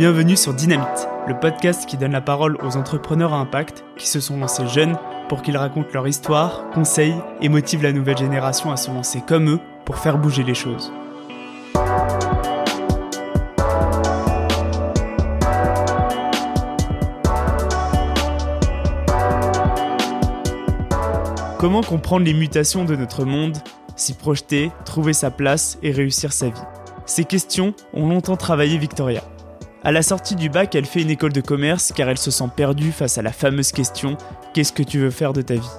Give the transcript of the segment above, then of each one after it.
Bienvenue sur Dynamite, le podcast qui donne la parole aux entrepreneurs à impact qui se sont lancés jeunes pour qu'ils racontent leur histoire, conseillent et motivent la nouvelle génération à se lancer comme eux pour faire bouger les choses. Comment comprendre les mutations de notre monde, s'y projeter, trouver sa place et réussir sa vie? Ces questions ont longtemps travaillé Victoria. À la sortie du bac, elle fait une école de commerce car elle se sent perdue face à la fameuse question Qu'est-ce que tu veux faire de ta vie?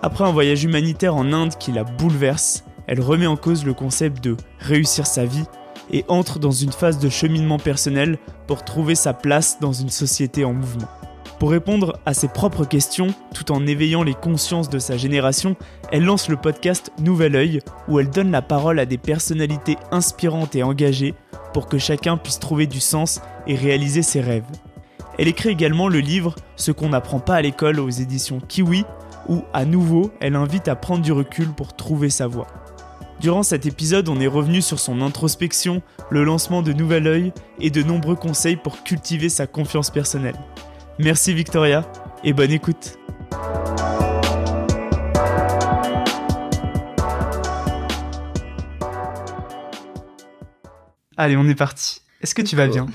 Après un voyage humanitaire en Inde qui la bouleverse, elle remet en cause le concept de réussir sa vie et entre dans une phase de cheminement personnel pour trouver sa place dans une société en mouvement. Pour répondre à ses propres questions, tout en éveillant les consciences de sa génération, elle lance le podcast Nouvel Oeil, où elle donne la parole à des personnalités inspirantes et engagées pour que chacun puisse trouver du sens et réaliser ses rêves. Elle écrit également le livre Ce qu'on n'apprend pas à l'école aux éditions Kiwi, où à nouveau elle invite à prendre du recul pour trouver sa voie. Durant cet épisode, on est revenu sur son introspection, le lancement de Nouvel Oeil et de nombreux conseils pour cultiver sa confiance personnelle. Merci Victoria et bonne écoute. Allez, on est parti. Est-ce que tu vas bien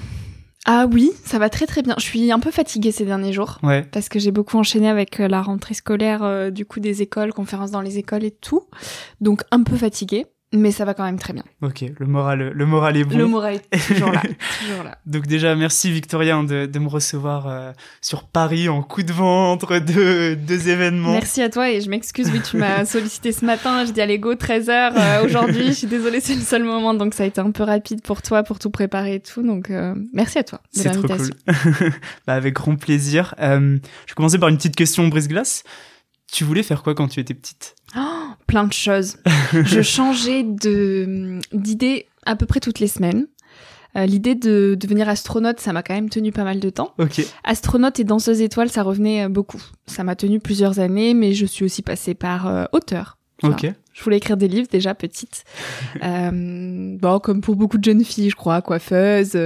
Ah oui, ça va très très bien. Je suis un peu fatiguée ces derniers jours. Ouais. Parce que j'ai beaucoup enchaîné avec euh, la rentrée scolaire, euh, du coup des écoles, conférences dans les écoles et tout. Donc un peu fatiguée mais ça va quand même très bien. Ok, le moral, le moral est bon. Le moral est toujours là, toujours là. Donc déjà, merci Victoria hein, de, de me recevoir euh, sur Paris en coup de vent entre deux, deux événements. Merci à toi et je m'excuse, oui, tu m'as sollicité ce matin, je dis allez go, 13h euh, aujourd'hui, je suis désolée, c'est le seul moment, donc ça a été un peu rapide pour toi, pour tout préparer et tout, donc euh, merci à toi de C'est trop cool. bah, avec grand plaisir. je vais commencer par une petite question brise-glace. Tu voulais faire quoi quand tu étais petite? Oh, Plein de choses. je changeais de d'idée à peu près toutes les semaines. Euh, L'idée de devenir astronaute, ça m'a quand même tenu pas mal de temps. Astronaute et danseuse étoile, ça revenait euh, beaucoup. Ça m'a tenu plusieurs années, mais je suis aussi passée par euh, auteur. Je voulais écrire des livres déjà petite. euh, bon, comme pour beaucoup de jeunes filles, je crois, coiffeuse,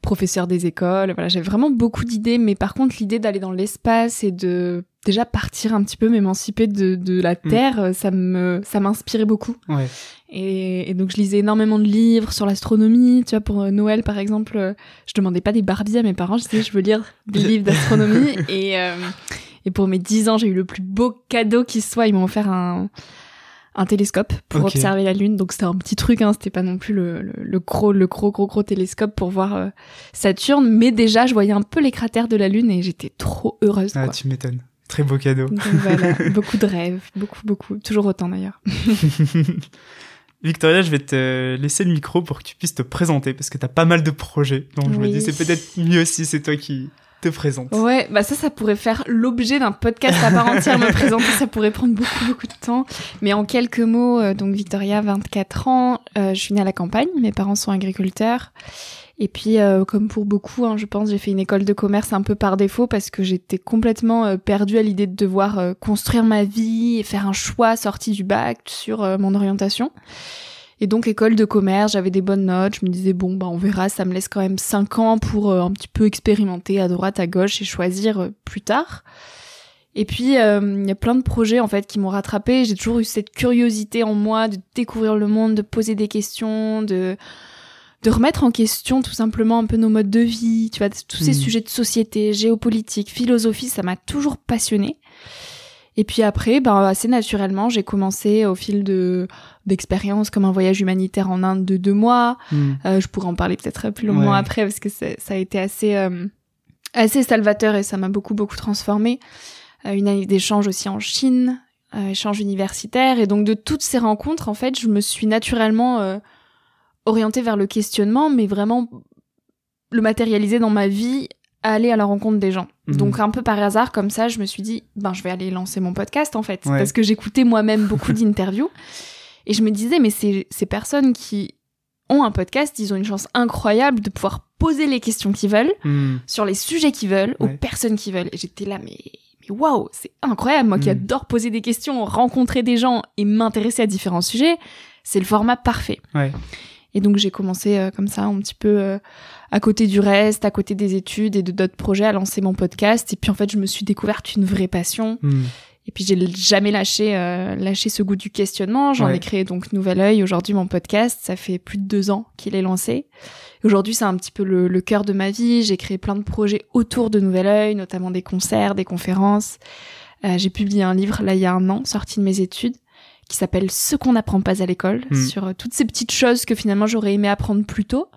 professeur des écoles. Voilà, j'avais vraiment beaucoup d'idées, mais par contre, l'idée d'aller dans l'espace et de déjà partir un petit peu, m'émanciper de, de la Mm. Terre, ça me ça m'inspirait beaucoup. Ouais. Et, et donc je lisais énormément de livres sur l'astronomie. Tu vois, pour euh, Noël par exemple, euh, je demandais pas des Barbies à mes parents, je disais je veux lire des livres d'astronomie. et euh, et pour mes 10 ans, j'ai eu le plus beau cadeau qui soit. Ils m'ont offert un un télescope pour observer la lune. Donc c'était un petit truc, hein, c'était pas non plus le, le, le gros, le gros, gros, gros télescope pour voir euh, Saturne. Mais déjà, je voyais un peu les cratères de la lune et j'étais trop heureuse. Ah, quoi. tu m'étonnes. Très beau cadeau. Donc voilà, beaucoup de rêves, beaucoup, beaucoup, toujours autant d'ailleurs. Victoria, je vais te laisser le micro pour que tu puisses te présenter parce que t'as pas mal de projets. Donc je me dis c'est peut-être mieux si c'est toi qui te présentes. Ouais, bah ça, ça pourrait faire l'objet d'un podcast à part entière. Me présenter, ça pourrait prendre beaucoup, beaucoup de temps. Mais en quelques mots, euh, donc Victoria, 24 ans, euh, je suis née à la campagne. Mes parents sont agriculteurs. Et puis, euh, comme pour beaucoup, hein, je pense, j'ai fait une école de commerce un peu par défaut parce que j'étais complètement euh, perdue à l'idée de devoir euh, construire ma vie et faire un choix sorti du bac sur euh, mon orientation. Et donc école de commerce, j'avais des bonnes notes, je me disais bon bah on verra, ça me laisse quand même cinq ans pour un petit peu expérimenter à droite, à gauche et choisir plus tard. Et puis il y a plein de projets en fait qui m'ont rattrapé, j'ai toujours eu cette curiosité en moi de découvrir le monde, de poser des questions, de de remettre en question tout simplement un peu nos modes de vie, tu vois, tous ces Mhm. sujets de société, géopolitique, philosophie, ça m'a toujours passionnée. Et puis après, ben, assez naturellement, j'ai commencé au fil de d'expériences comme un voyage humanitaire en Inde de deux mois. Hmm. Euh, je pourrais en parler peut-être plus longuement Ouais. après parce que ça a été assez euh, assez salvateur et ça m'a beaucoup beaucoup transformé. Euh, une année d'échange aussi en Chine, euh, échange universitaire et donc de toutes ces rencontres en fait, je me suis naturellement orientée vers le questionnement, mais vraiment le matérialiser dans ma vie, aller à la rencontre des gens. Mhm. Donc un peu par hasard comme ça, je me suis dit ben je vais aller lancer mon podcast en fait Ouais. parce que j'écoutais moi-même beaucoup d'interviews et je me disais mais ces ces personnes qui ont un podcast, ils ont une chance incroyable de pouvoir poser les questions qu'ils veulent Hmm. sur les sujets qu'ils veulent aux personnes qu'ils veulent et j'étais là mais mais waouh, c'est incroyable moi qui Mhm. adore poser des questions, rencontrer des gens et m'intéresser à différents sujets, c'est le format parfait. Ouais. Et donc j'ai commencé euh, comme ça un petit peu euh, à côté du reste, à côté des études et de d'autres projets à lancer mon podcast. Et puis en fait je me suis découverte une vraie passion. Hmm. Et puis j'ai jamais lâché euh, lâché ce goût du questionnement. J'en Ouais. ai créé donc Nouvel Oeil. Aujourd'hui mon podcast, ça fait plus de deux ans qu'il est lancé. Aujourd'hui c'est un petit peu le, le cœur de ma vie. J'ai créé plein de projets autour de Nouvel Oeil, notamment des concerts, des conférences. Euh, j'ai publié un livre là il y a un an, sorti de mes études, qui s'appelle Ce qu'on n'apprend pas à l'école, Mm. sur euh, toutes ces petites choses que finalement j'aurais aimé apprendre plus tôt,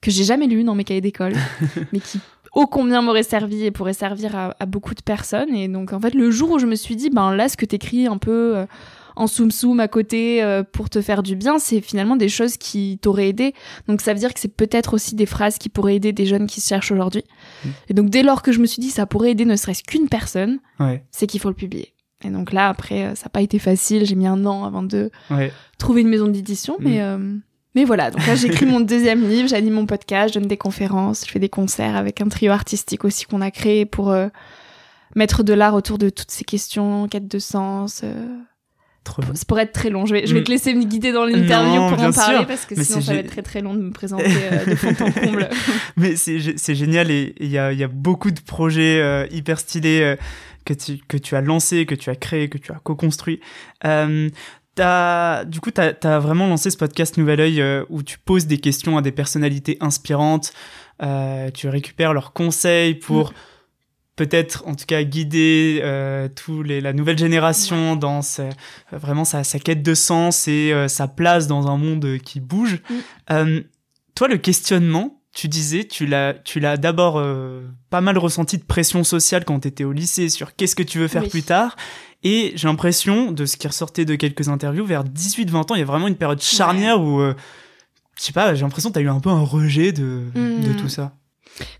que j'ai jamais lues dans mes cahiers d'école, mais qui ô combien m'auraient servi et pourraient servir à, à beaucoup de personnes. Et donc en fait le jour où je me suis dit, ben là ce que t'écris un peu euh, en soum soum à côté euh, pour te faire du bien, c'est finalement des choses qui t'auraient aidé. Donc ça veut dire que c'est peut-être aussi des phrases qui pourraient aider des jeunes qui se cherchent aujourd'hui. Mm. Et donc dès lors que je me suis dit ça pourrait aider ne serait-ce qu'une personne, Ouais, c'est qu'il faut le publier. Et donc là, après, euh, ça n'a pas été facile. J'ai mis un an avant de ouais. trouver une maison d'édition. Mais, euh, mais voilà, donc là, j'écris mon deuxième livre, j'anime mon podcast, je donne des conférences, je fais des concerts avec un trio artistique aussi qu'on a créé pour euh, mettre de l'art autour de toutes ces questions, quête de sens. euh. Trop bien. Ça pourrait être très long. Je vais, je vais Mm. te laisser me guider dans l'interview pour en parler sûr. parce que Mais sinon ça va être très très long de me présenter euh, de fond en comble. Mais c'est gé- c'est génial et il y a, y a beaucoup de projets hyper stylés que, tu, que tu as lancés, que tu as créés, que tu as co-construits. Euh, t'as- du coup, tu as, vraiment lancé ce podcast Nouvel Oeil euh, où tu poses des questions à des personnalités inspirantes, euh, tu récupères leurs conseils pour peut-être en tout cas guider euh, tous les, la nouvelle génération dans sa- vraiment sa, sa quête de sens et euh, sa place dans un monde qui bouge. Mm. Euh, toi, le questionnement, tu disais, tu l'as, tu l'as d'abord euh, pas mal ressenti de pression sociale quand tu étais au lycée sur qu'est-ce que tu veux faire Oui. plus tard. Et j'ai l'impression, de ce qui ressortait de quelques interviews, vers 18-20 ans, il y a vraiment une période charnière où, euh, je sais pas, j'ai l'impression que tu as eu un peu un rejet de, de Mm. tout ça.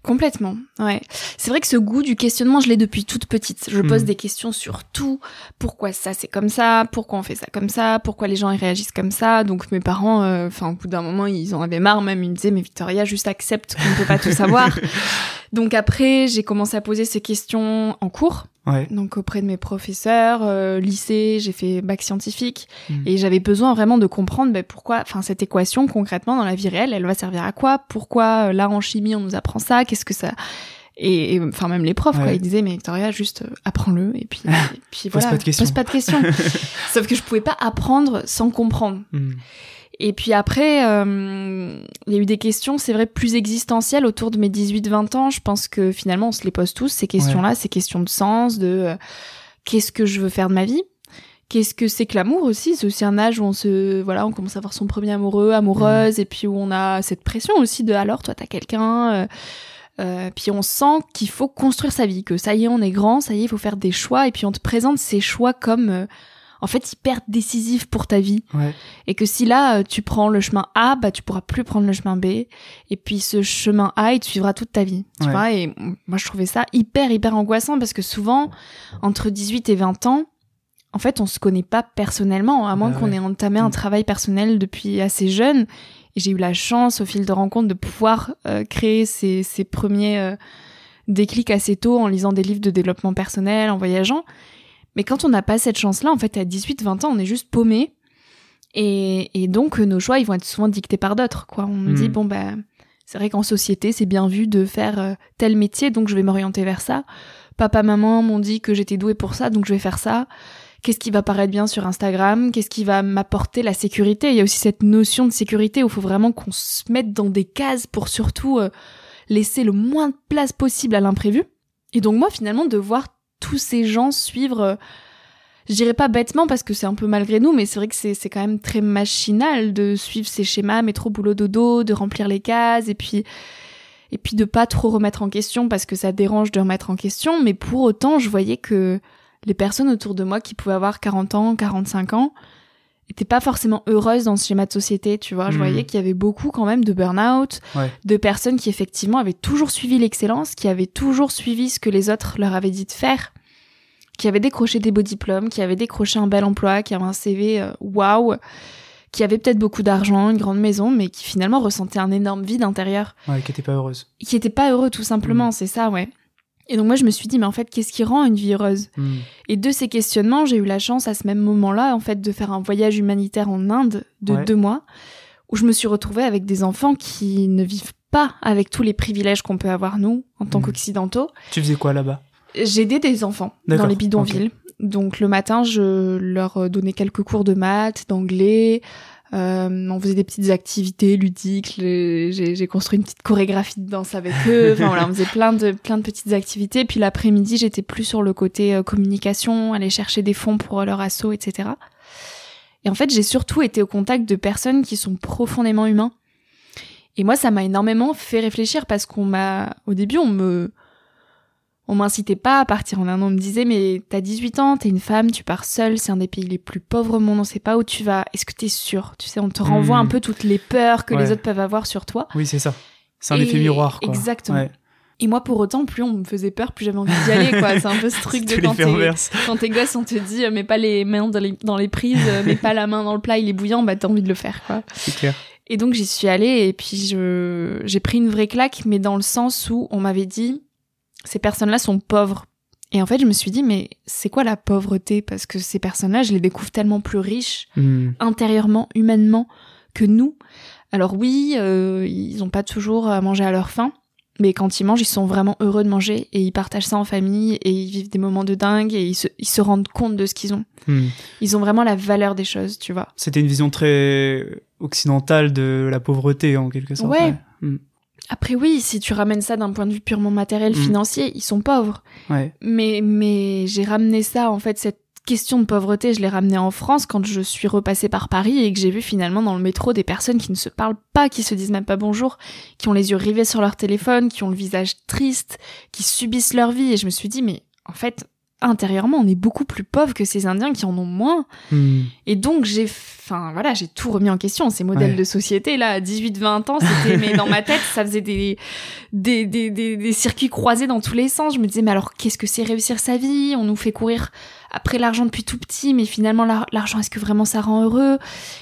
Complètement, ouais. C'est vrai que ce goût du questionnement, je l'ai depuis toute petite. Je pose Mhm. des questions sur tout. Pourquoi ça c'est comme ça? Pourquoi on fait ça comme ça? Pourquoi les gens ils réagissent comme ça? Donc mes parents, euh, enfin au bout d'un moment, ils en avaient marre même. Ils me disaient mais Victoria, juste accepte qu'on ne peut pas tout savoir. Donc après, j'ai commencé à poser ces questions en cours. Ouais. Donc auprès de mes professeurs, euh, lycée, j'ai fait bac scientifique Mhm. et j'avais besoin vraiment de comprendre ben, pourquoi, enfin cette équation concrètement dans la vie réelle, elle va servir à quoi? Pourquoi euh, là en chimie on nous apprend ça? Qu'est-ce que ça? Et, enfin même les profs quoi, ils disaient mais Victoria juste euh, apprends-le et puis et puis Pose voilà, pas de questions. pose pas de questions. Sauf que je pouvais pas apprendre sans comprendre. Mm. Et puis après, euh, il y a eu des questions, c'est vrai, plus existentielles autour de mes 18-20 ans. Je pense que finalement, on se les pose tous, ces questions-là, ces questions de sens, de euh, qu'est-ce que je veux faire de ma vie? Qu'est-ce que c'est que l'amour aussi? C'est aussi un âge où on se, voilà, on commence à avoir son premier amoureux, amoureuse, et puis où on a cette pression aussi de alors, toi, t'as quelqu'un. euh, euh, puis on sent qu'il faut construire sa vie, que ça y est, on est grand, ça y est, il faut faire des choix, et puis on te présente ces choix comme, euh, en fait, hyper décisifs pour ta vie Ouais. et que si là euh, tu prends le chemin A, bah tu pourras plus prendre le chemin B et puis ce chemin A il te suivra toute ta vie. Tu Ouais. vois et moi je trouvais ça hyper hyper angoissant parce que souvent entre 18 et 20 ans en fait, on se connaît pas personnellement, à moins Bah qu'on ouais. ait entamé un Mm. travail personnel depuis assez jeune. Et j'ai eu la chance, au fil de rencontres, de pouvoir euh, créer ces, ces premiers euh, déclics assez tôt en lisant des livres de développement personnel, en voyageant. Mais quand on n'a pas cette chance-là, en fait, à 18-20 ans, on est juste paumé. Et, et donc, euh, nos choix, ils vont être souvent dictés par d'autres, quoi. On nous Mm. dit, bon, bah, c'est vrai qu'en société, c'est bien vu de faire euh, tel métier, donc je vais m'orienter vers ça. Papa, maman m'ont dit que j'étais douée pour ça, donc je vais faire ça. Qu'est-ce qui va paraître bien sur Instagram? Qu'est-ce qui va m'apporter la sécurité? Il y a aussi cette notion de sécurité où il faut vraiment qu'on se mette dans des cases pour surtout euh, laisser le moins de place possible à l'imprévu. Et donc moi, finalement, de voir tous ces gens suivre, euh, je dirais pas bêtement parce que c'est un peu malgré nous, mais c'est vrai que c'est quand même très machinal de suivre ces schémas, métro, boulot, dodo, de remplir les cases et puis et puis de pas trop remettre en question parce que ça dérange de remettre en question. Mais pour autant, je voyais que les personnes autour de moi qui pouvaient avoir 40 ans, 45 ans, étaient pas forcément heureuses dans ce schéma de société, tu vois. Je Mhm. voyais qu'il y avait beaucoup quand même de burn-out, Ouais. de personnes qui effectivement avaient toujours suivi l'excellence, qui avaient toujours suivi ce que les autres leur avaient dit de faire, qui avaient décroché des beaux diplômes, qui avaient décroché un bel emploi, qui avaient un CV euh, waouh, qui avaient peut-être beaucoup d'argent, une grande maison, mais qui finalement ressentaient un énorme vide intérieur Ouais, qui était pas heureuse. qui était pas heureux tout simplement, Mm. c'est ça, ouais. Et donc moi je me suis dit mais en fait qu'est-ce qui rend une vie heureuse? Mm. Et de ces questionnements, j'ai eu la chance à ce même moment-là en fait de faire un voyage humanitaire en Inde de Ouais. deux mois où je me suis retrouvée avec des enfants qui ne vivent pas avec tous les privilèges qu'on peut avoir nous en tant Mhm. qu'occidentaux. Tu faisais quoi là-bas? J'aidais des enfants dans les bidonvilles. Donc le matin, je leur donnais quelques cours de maths, d'anglais. Euh, on faisait des petites activités ludiques. J'ai j'ai construit une petite chorégraphie de danse avec eux. Enfin voilà, on faisait plein de plein de petites activités. Puis l'après-midi, j'étais plus sur le côté euh, communication, aller chercher des fonds pour leur assaut, etc. Et en fait, j'ai surtout été au contact de personnes qui sont profondément humains. Et moi, ça m'a énormément fait réfléchir parce qu'on m'a, au début, on me, on m'incitait pas à partir en un an. On me disait, mais t'as 18 ans, t'es une femme, tu pars seule, c'est un des pays les plus pauvres au monde, on sait pas où tu vas. Est-ce que t'es sûre? Tu sais, on te renvoie Hmm. un peu toutes les peurs que les autres peuvent avoir sur toi. Oui, c'est ça. C'est un Et- effet miroir, quoi. Exactement. Ouais. Et moi, pour autant, plus on me faisait peur, plus j'avais envie d'y aller, quoi. C'est un peu ce truc de quand t'es, quand t'es gosse, on te dit, euh, mets pas les mains dans les, dans les prises, euh, mets pas la main dans le plat, il est bouillant, bah t'as envie de le faire, quoi. C'est clair. Et donc j'y suis allée et puis je j'ai pris une vraie claque, mais dans le sens où on m'avait dit ces personnes-là sont pauvres. Et en fait, je me suis dit mais c'est quoi la pauvreté? Parce que ces personnes-là, je les découvre tellement plus riches Hmm. intérieurement, humainement que nous. Alors oui, euh, ils ont pas toujours à manger à leur faim. Mais quand ils mangent, ils sont vraiment heureux de manger et ils partagent ça en famille et ils vivent des moments de dingue et ils se, ils se rendent compte de ce qu'ils ont. Hmm. Ils ont vraiment la valeur des choses, tu vois. C'était une vision très occidentale de la pauvreté, en quelque sorte. Ouais. Hmm. Après oui, si tu ramènes ça d'un point de vue purement matériel, Mm. financier, ils sont pauvres. Ouais. Mais mais j'ai ramené ça en fait cette question de pauvreté, je l'ai ramenée en France quand je suis repassée par Paris et que j'ai vu finalement dans le métro des personnes qui ne se parlent pas, qui se disent même pas bonjour, qui ont les yeux rivés sur leur téléphone, qui ont le visage triste, qui subissent leur vie et je me suis dit mais en fait intérieurement on est beaucoup plus pauvres que ces Indiens qui en ont moins. Hmm. Et donc j'ai, enfin voilà, j'ai tout remis en question. Ces modèles Ouais. de société là, à 18-20 ans, c'était, mais dans ma tête, ça faisait des, des, des, des, des circuits croisés dans tous les sens. Je me disais, mais alors qu'est-ce que c'est réussir sa vie? On nous fait courir après l'argent depuis tout petit, mais finalement l'ar- l'argent, est-ce que vraiment ça rend heureux?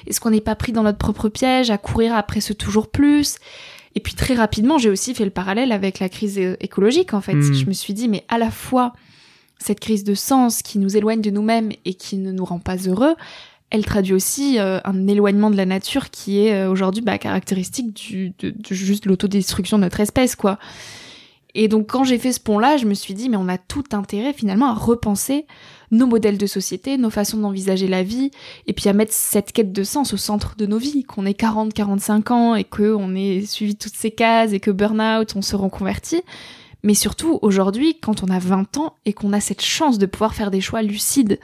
Est-ce qu'on n'est pas pris dans notre propre piège à courir après ce toujours plus? Et puis très rapidement, j'ai aussi fait le parallèle avec la crise é- écologique en fait. Mm. Je me suis dit, mais à la fois cette crise de sens qui nous éloigne de nous-mêmes et qui ne nous rend pas heureux, elle traduit aussi euh, un éloignement de la nature qui est euh, aujourd'hui bah, caractéristique de, juste l'autodestruction de notre espèce, quoi. Et donc quand j'ai fait ce pont-là, je me suis dit mais on a tout intérêt finalement à repenser nos modèles de société, nos façons d'envisager la vie, et puis à mettre cette quête de sens au centre de nos vies, qu'on ait 40, 45 ans et que on ait suivi toutes ces cases et que burn-out, on se reconvertit. Mais surtout aujourd'hui, quand on a 20 ans et qu'on a cette chance de pouvoir faire des choix lucides.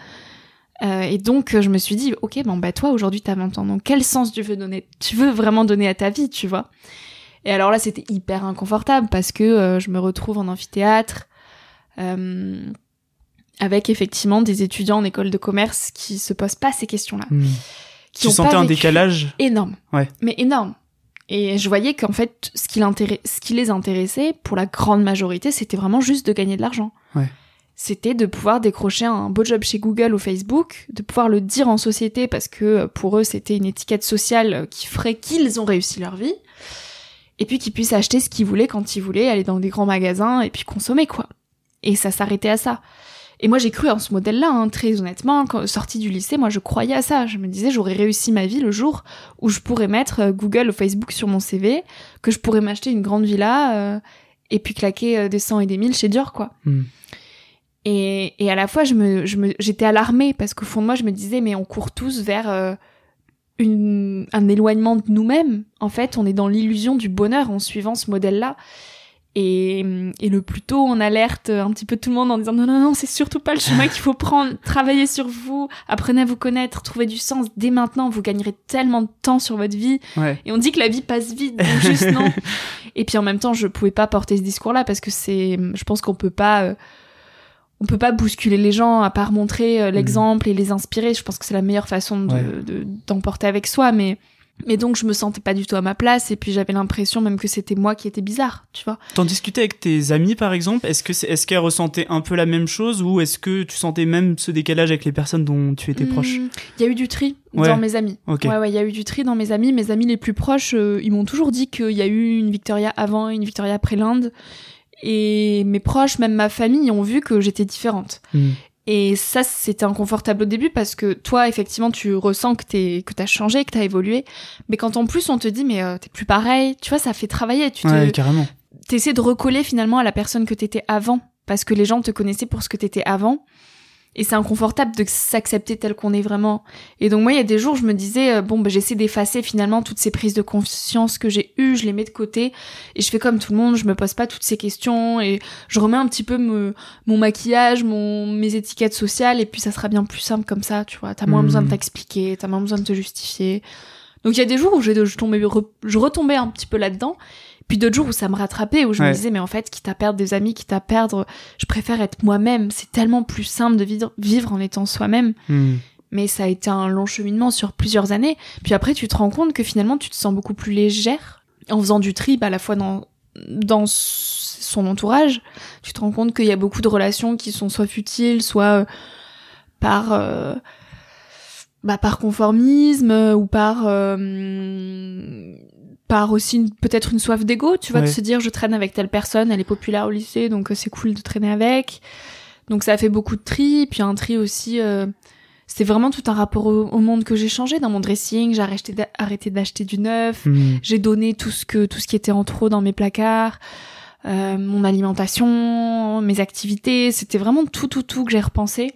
Euh, et donc je me suis dit ok bon bah toi aujourd'hui t'as 20 ans donc quel sens tu veux donner tu veux vraiment donner à ta vie tu vois? Et alors là c'était hyper inconfortable parce que euh, je me retrouve en amphithéâtre euh, avec effectivement des étudiants en école de commerce qui se posent pas ces questions là Hmm. qui Tu ont sentais pas un décalage? Énorme Ouais. mais énorme et je voyais qu'en fait ce qui, ce qui les intéressait pour la grande majorité c'était vraiment juste de gagner de l'argent Ouais. c'était de pouvoir décrocher un beau job chez Google ou Facebook, de pouvoir le dire en société parce que euh, pour eux c'était une étiquette sociale euh, qui ferait qu'ils ont réussi leur vie, et puis qu'ils puissent acheter ce qu'ils voulaient quand ils voulaient, aller dans des grands magasins et puis consommer quoi. Et ça s'arrêtait à ça. Et moi j'ai cru en ce modèle-là, hein, très honnêtement, quand sortie du lycée, moi je croyais à ça. Je me disais j'aurais réussi ma vie le jour où je pourrais mettre euh, Google ou Facebook sur mon CV, que je pourrais m'acheter une grande villa euh, et puis claquer euh, des 100 et des 1000 chez Dior quoi. Hmm. Et, et à la fois, je me, je me, j'étais alarmée parce qu'au fond de moi, je me disais, mais on court tous vers euh, une, un éloignement de nous-mêmes. En fait, on est dans l'illusion du bonheur en suivant ce modèle-là. Et, et le plus tôt on alerte un petit peu tout le monde en disant non, non, non, c'est surtout pas le chemin qu'il faut prendre. Travaillez sur vous, apprenez à vous connaître, trouvez du sens dès maintenant. Vous gagnerez tellement de temps sur votre vie. Ouais. Et on dit que la vie passe vite, donc juste non. Et puis en même temps, je pouvais pas porter ce discours-là parce que c'est, je pense qu'on peut pas, euh, on peut pas bousculer les gens à part montrer euh, l'exemple et les inspirer. Je pense que c'est la meilleure façon de, Ouais. de- d'emporter avec soi, mais mais donc je me sentais pas du tout à ma place et puis j'avais l'impression même que c'était moi qui étais bizarre, tu vois. T'en discutais avec tes amis, par exemple? Est-ce que c'est, est-ce qu'elles ressentaient un peu la même chose ou est-ce que tu sentais même ce décalage avec les personnes dont tu étais proche? Hmm, Il y a eu du tri Ouais. dans mes amis. Ok. Ouais, ouais, il y a eu du tri dans mes amis. Mes amis les plus proches, euh, ils m'ont toujours dit qu'il y a eu une Victoria avant, une Victoria après l'Inde. Et mes proches, même ma famille, ont vu que j'étais différente. Hmm. Et ça, c'était inconfortable au début parce que toi, effectivement, tu ressens que t'es, que t'as changé, que t'as évolué. Mais quand en plus on te dit, mais euh, t'es plus pareil, tu vois, ça fait travailler. Tu Ouais, te, carrément. t'essaies de recoller finalement à la personne que t'étais avant. Parce que les gens te connaissaient pour ce que t'étais avant. Et c'est inconfortable de s'accepter tel qu'on est vraiment. Et donc moi, il y a des jours, je me disais, euh, bon, bah, j'essaie d'effacer finalement toutes ces prises de conscience que j'ai eues, je les mets de côté, et je fais comme tout le monde, je me pose pas toutes ces questions, et je remets un petit peu me- mon maquillage, mon, mes étiquettes sociales, et puis ça sera bien plus simple comme ça, tu vois. T'as moins besoin de t'expliquer, t'as moins besoin de te justifier. Donc il y a des jours où je, je, tombais, re- je retombais un petit peu là-dedans, puis d'autres jours où ça me rattrapait, où je Ouais. me disais, mais en fait, quitte à perdre des amis, quitte à perdre, je préfère être moi-même. C'est tellement plus simple de vivre, vivre en étant soi-même. Hmm. Mais ça a été un long cheminement sur plusieurs années. Puis après, tu te rends compte que finalement, tu te sens beaucoup plus légère en faisant du tri, bah, à la fois dans, dans son entourage. Tu te rends compte qu'il y a beaucoup de relations qui sont soit futiles, soit euh, par, euh, bah, par conformisme euh, ou par, euh, par aussi peut-être une soif d'ego, tu vois, de Ouais. se dire je traîne avec telle personne, elle est populaire au lycée, donc euh, c'est cool de traîner avec. Donc ça a fait beaucoup de tri, puis un tri aussi. euh, c'était vraiment tout un rapport au, au monde que j'ai changé dans mon dressing. J'ai arrêté d'acheter du neuf. Hmm. J'ai donné tout ce que tout ce qui était en trop dans mes placards, euh, mon alimentation, mes activités. C'était vraiment tout tout tout que j'ai repensé.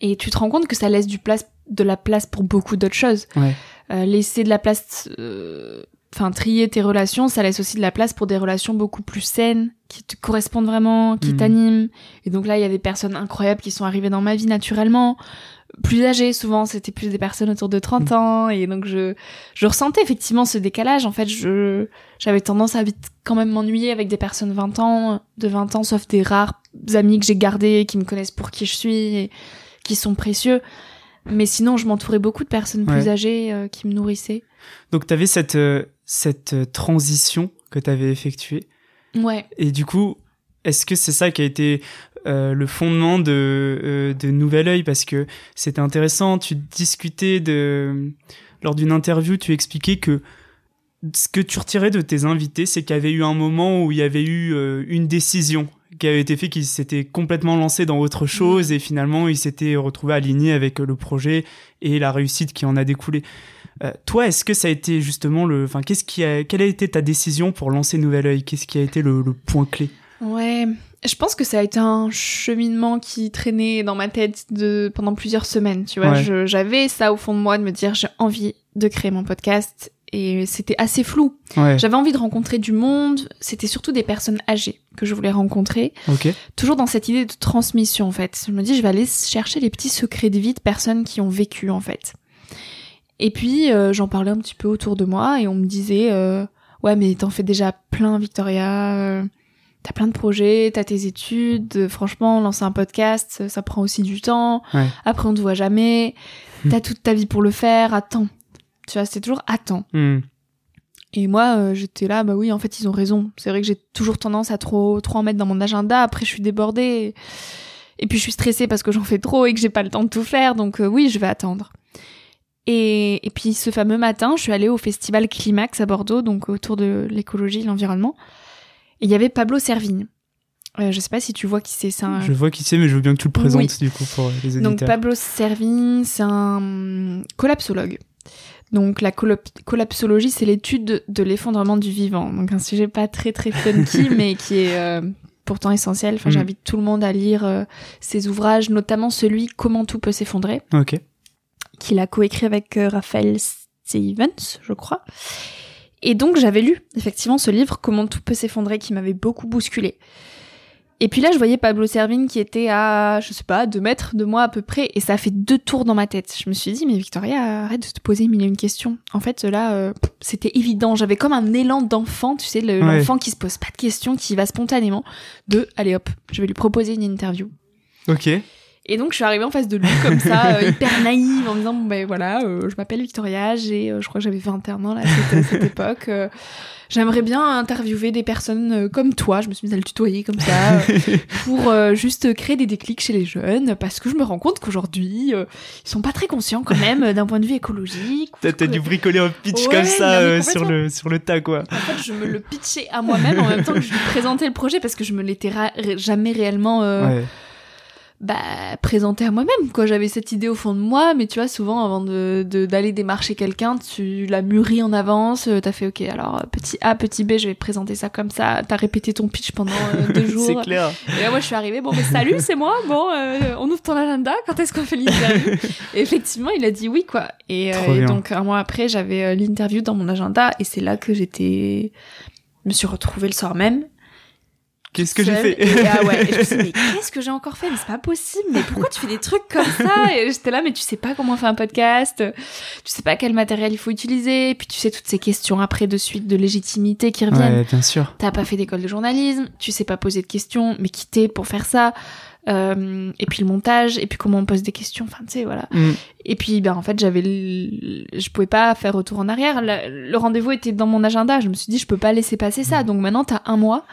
Et tu te rends compte que ça laisse du place de la place pour beaucoup d'autres choses. Ouais. Euh, laisser de la place, euh, enfin trier tes relations, ça laisse aussi de la place pour des relations beaucoup plus saines, qui te correspondent vraiment, qui Mhm. t'animent. Et donc là, il y a des personnes incroyables qui sont arrivées dans ma vie naturellement, plus âgées souvent, c'était plus des personnes autour de 30 ans, et donc je, je ressentais effectivement ce décalage. En fait, je, j'avais tendance à vite quand même m'ennuyer avec des personnes 20 ans, de 20 ans, sauf des rares amis que j'ai gardés, qui me connaissent pour qui je suis, et qui sont précieux. Mais sinon, je m'entourais beaucoup de personnes plus Ouais. âgées euh, qui me nourrissaient. Donc, tu avais cette, euh, cette euh, transition que tu avais effectuée. Ouais. Et du coup, est-ce que c'est ça qui a été euh, le fondement de, de Nouvel Oeil? Parce que c'était intéressant, tu discutais de... Lors d'une interview, tu expliquais que ce que tu retirais de tes invités, c'est qu'il y avait eu un moment où il y avait eu une décision qui avait été fait, qu'ils s'étaient complètement lancés dans autre chose et finalement ils s'étaient retrouvés alignés avec le projet et la réussite qui en a découlé. Euh, toi, est-ce que ça a été justement le, enfin, qu'est-ce qui a, quelle a été ta décision pour lancer Nouvel Oeil? Qu'est-ce qui a été le, le point clé? Ouais. Je pense que ça a été un cheminement qui traînait dans ma tête de pendant plusieurs semaines. Tu vois, Ouais. J'avais ça au fond de moi de me dire j'ai envie de créer mon podcast et c'était assez flou. Ouais. J'avais envie de rencontrer du monde. C'était surtout des personnes âgées que je voulais rencontrer. Toujours dans cette idée de transmission en fait. Je me dis je vais aller chercher les petits secrets de vie de personnes qui ont vécu en fait. Et puis euh, j'en parlais un petit peu autour de moi et on me disait euh, ouais mais t'en fais déjà plein Victoria, euh, t'as plein de projets, t'as tes études, franchement lancer un podcast ça prend aussi du temps. Ouais. Après on te voit jamais, t'as toute ta vie pour le faire, attends. Tu vois c'est toujours attends. Hmm. Et moi, euh, j'étais là, bah oui, en fait, ils ont raison. C'est vrai que j'ai toujours tendance à trop, trop en mettre dans mon agenda. Après, je suis débordée. Et puis, je suis stressée parce que j'en fais trop et que j'ai pas le temps de tout faire. Donc, euh, oui, je vais attendre. Et, et puis, ce fameux matin, je suis allée au festival Climax à Bordeaux, donc autour de l'écologie et l'environnement. Et il y avait Pablo Servigne. Euh, je sais pas si tu vois qui c'est. C'est un, Je vois qui c'est, mais je veux bien que tu le présentes Oui. du coup pour les auditeurs. donc Pablo Servigne, c'est un collapsologue. Donc la collap- collapsologie, c'est l'étude de l'effondrement du vivant. Donc un sujet pas très très funky, mais qui est euh, pourtant essentiel. Enfin, Mm. j'invite tout le monde à lire euh, ses ouvrages, notamment celui Comment tout peut s'effondrer, Ok. qu'il a coécrit avec euh, Raphaël Stevens, je crois. Et donc j'avais lu effectivement ce livre Comment tout peut s'effondrer, qui m'avait beaucoup bousculé. Et puis là, je voyais Pablo Servigne qui était à, je sais pas, deux mètres de moi à peu près, et ça a fait deux tours dans ma tête. Je me suis dit, mais Victoria, arrête de te poser mille et une questions. En fait, là, euh, c'était évident. J'avais comme un élan d'enfant, tu sais, le- Ouais. l'enfant qui se pose pas de questions, qui va spontanément de, allez hop, je vais lui proposer une interview. Ok. Et donc, je suis arrivée en face de lui comme ça, euh, hyper naïve, en me disant, bon, ben voilà, euh, je m'appelle Victoria, j'ai, euh, je crois que j'avais 21 ans là, à cette, époque. J'aimerais bien interviewer des personnes comme toi, je me suis mise à le tutoyer comme ça, pour juste créer des déclics chez les jeunes, parce que je me rends compte qu'aujourd'hui, ils sont pas très conscients quand même d'un point de vue écologique. T'as t'as dû bricoler un pitch Ouais, comme ça euh, sur le sur le tas quoi. En fait, je me le pitchais à moi-même en même temps que je lui présentais le projet, parce que je me l'étais jamais réellement... euh, Ouais. Bah présenter à moi-même quoi. J'avais cette idée au fond de moi mais tu vois souvent avant de d'aller démarcher quelqu'un tu l'as mûri en avance euh, t'as fait ok alors petit A petit B je vais présenter ça comme ça. T'as répété ton pitch pendant euh, deux jours. C'est clair. Et là moi je suis arrivée bon mais salut c'est moi. Bon euh, on ouvre ton agenda. Quand est-ce qu'on fait l'interview? Et effectivement il a dit oui quoi. Et, et donc un mois après j'avais l'interview dans mon agenda. Et c'est là que j'étais je me suis retrouvée le soir même Qu'est-ce que j'ai fait et, ah ouais, je me suis dit, mais qu'est-ce que j'ai encore fait? Mais c'est pas possible. Mais pourquoi tu fais des trucs comme ça? Et j'étais là, mais tu sais pas comment on fait un podcast. Tu sais pas quel matériel il faut utiliser. Et puis tu sais toutes ces questions après de suite de légitimité qui reviennent. Ouais, bien sûr. T'as pas fait d'école de journalisme. Tu sais pas poser de questions. Mais qui t'es pour faire ça? Euh, et puis le montage, et puis comment on pose des questions, enfin tu sais voilà. Mm. Et puis ben en fait j'avais, je pouvais pas faire retour en arrière. Le, le rendez-vous était dans mon agenda. Je me suis dit je peux pas laisser passer ça. Mm. Donc maintenant t'as un mois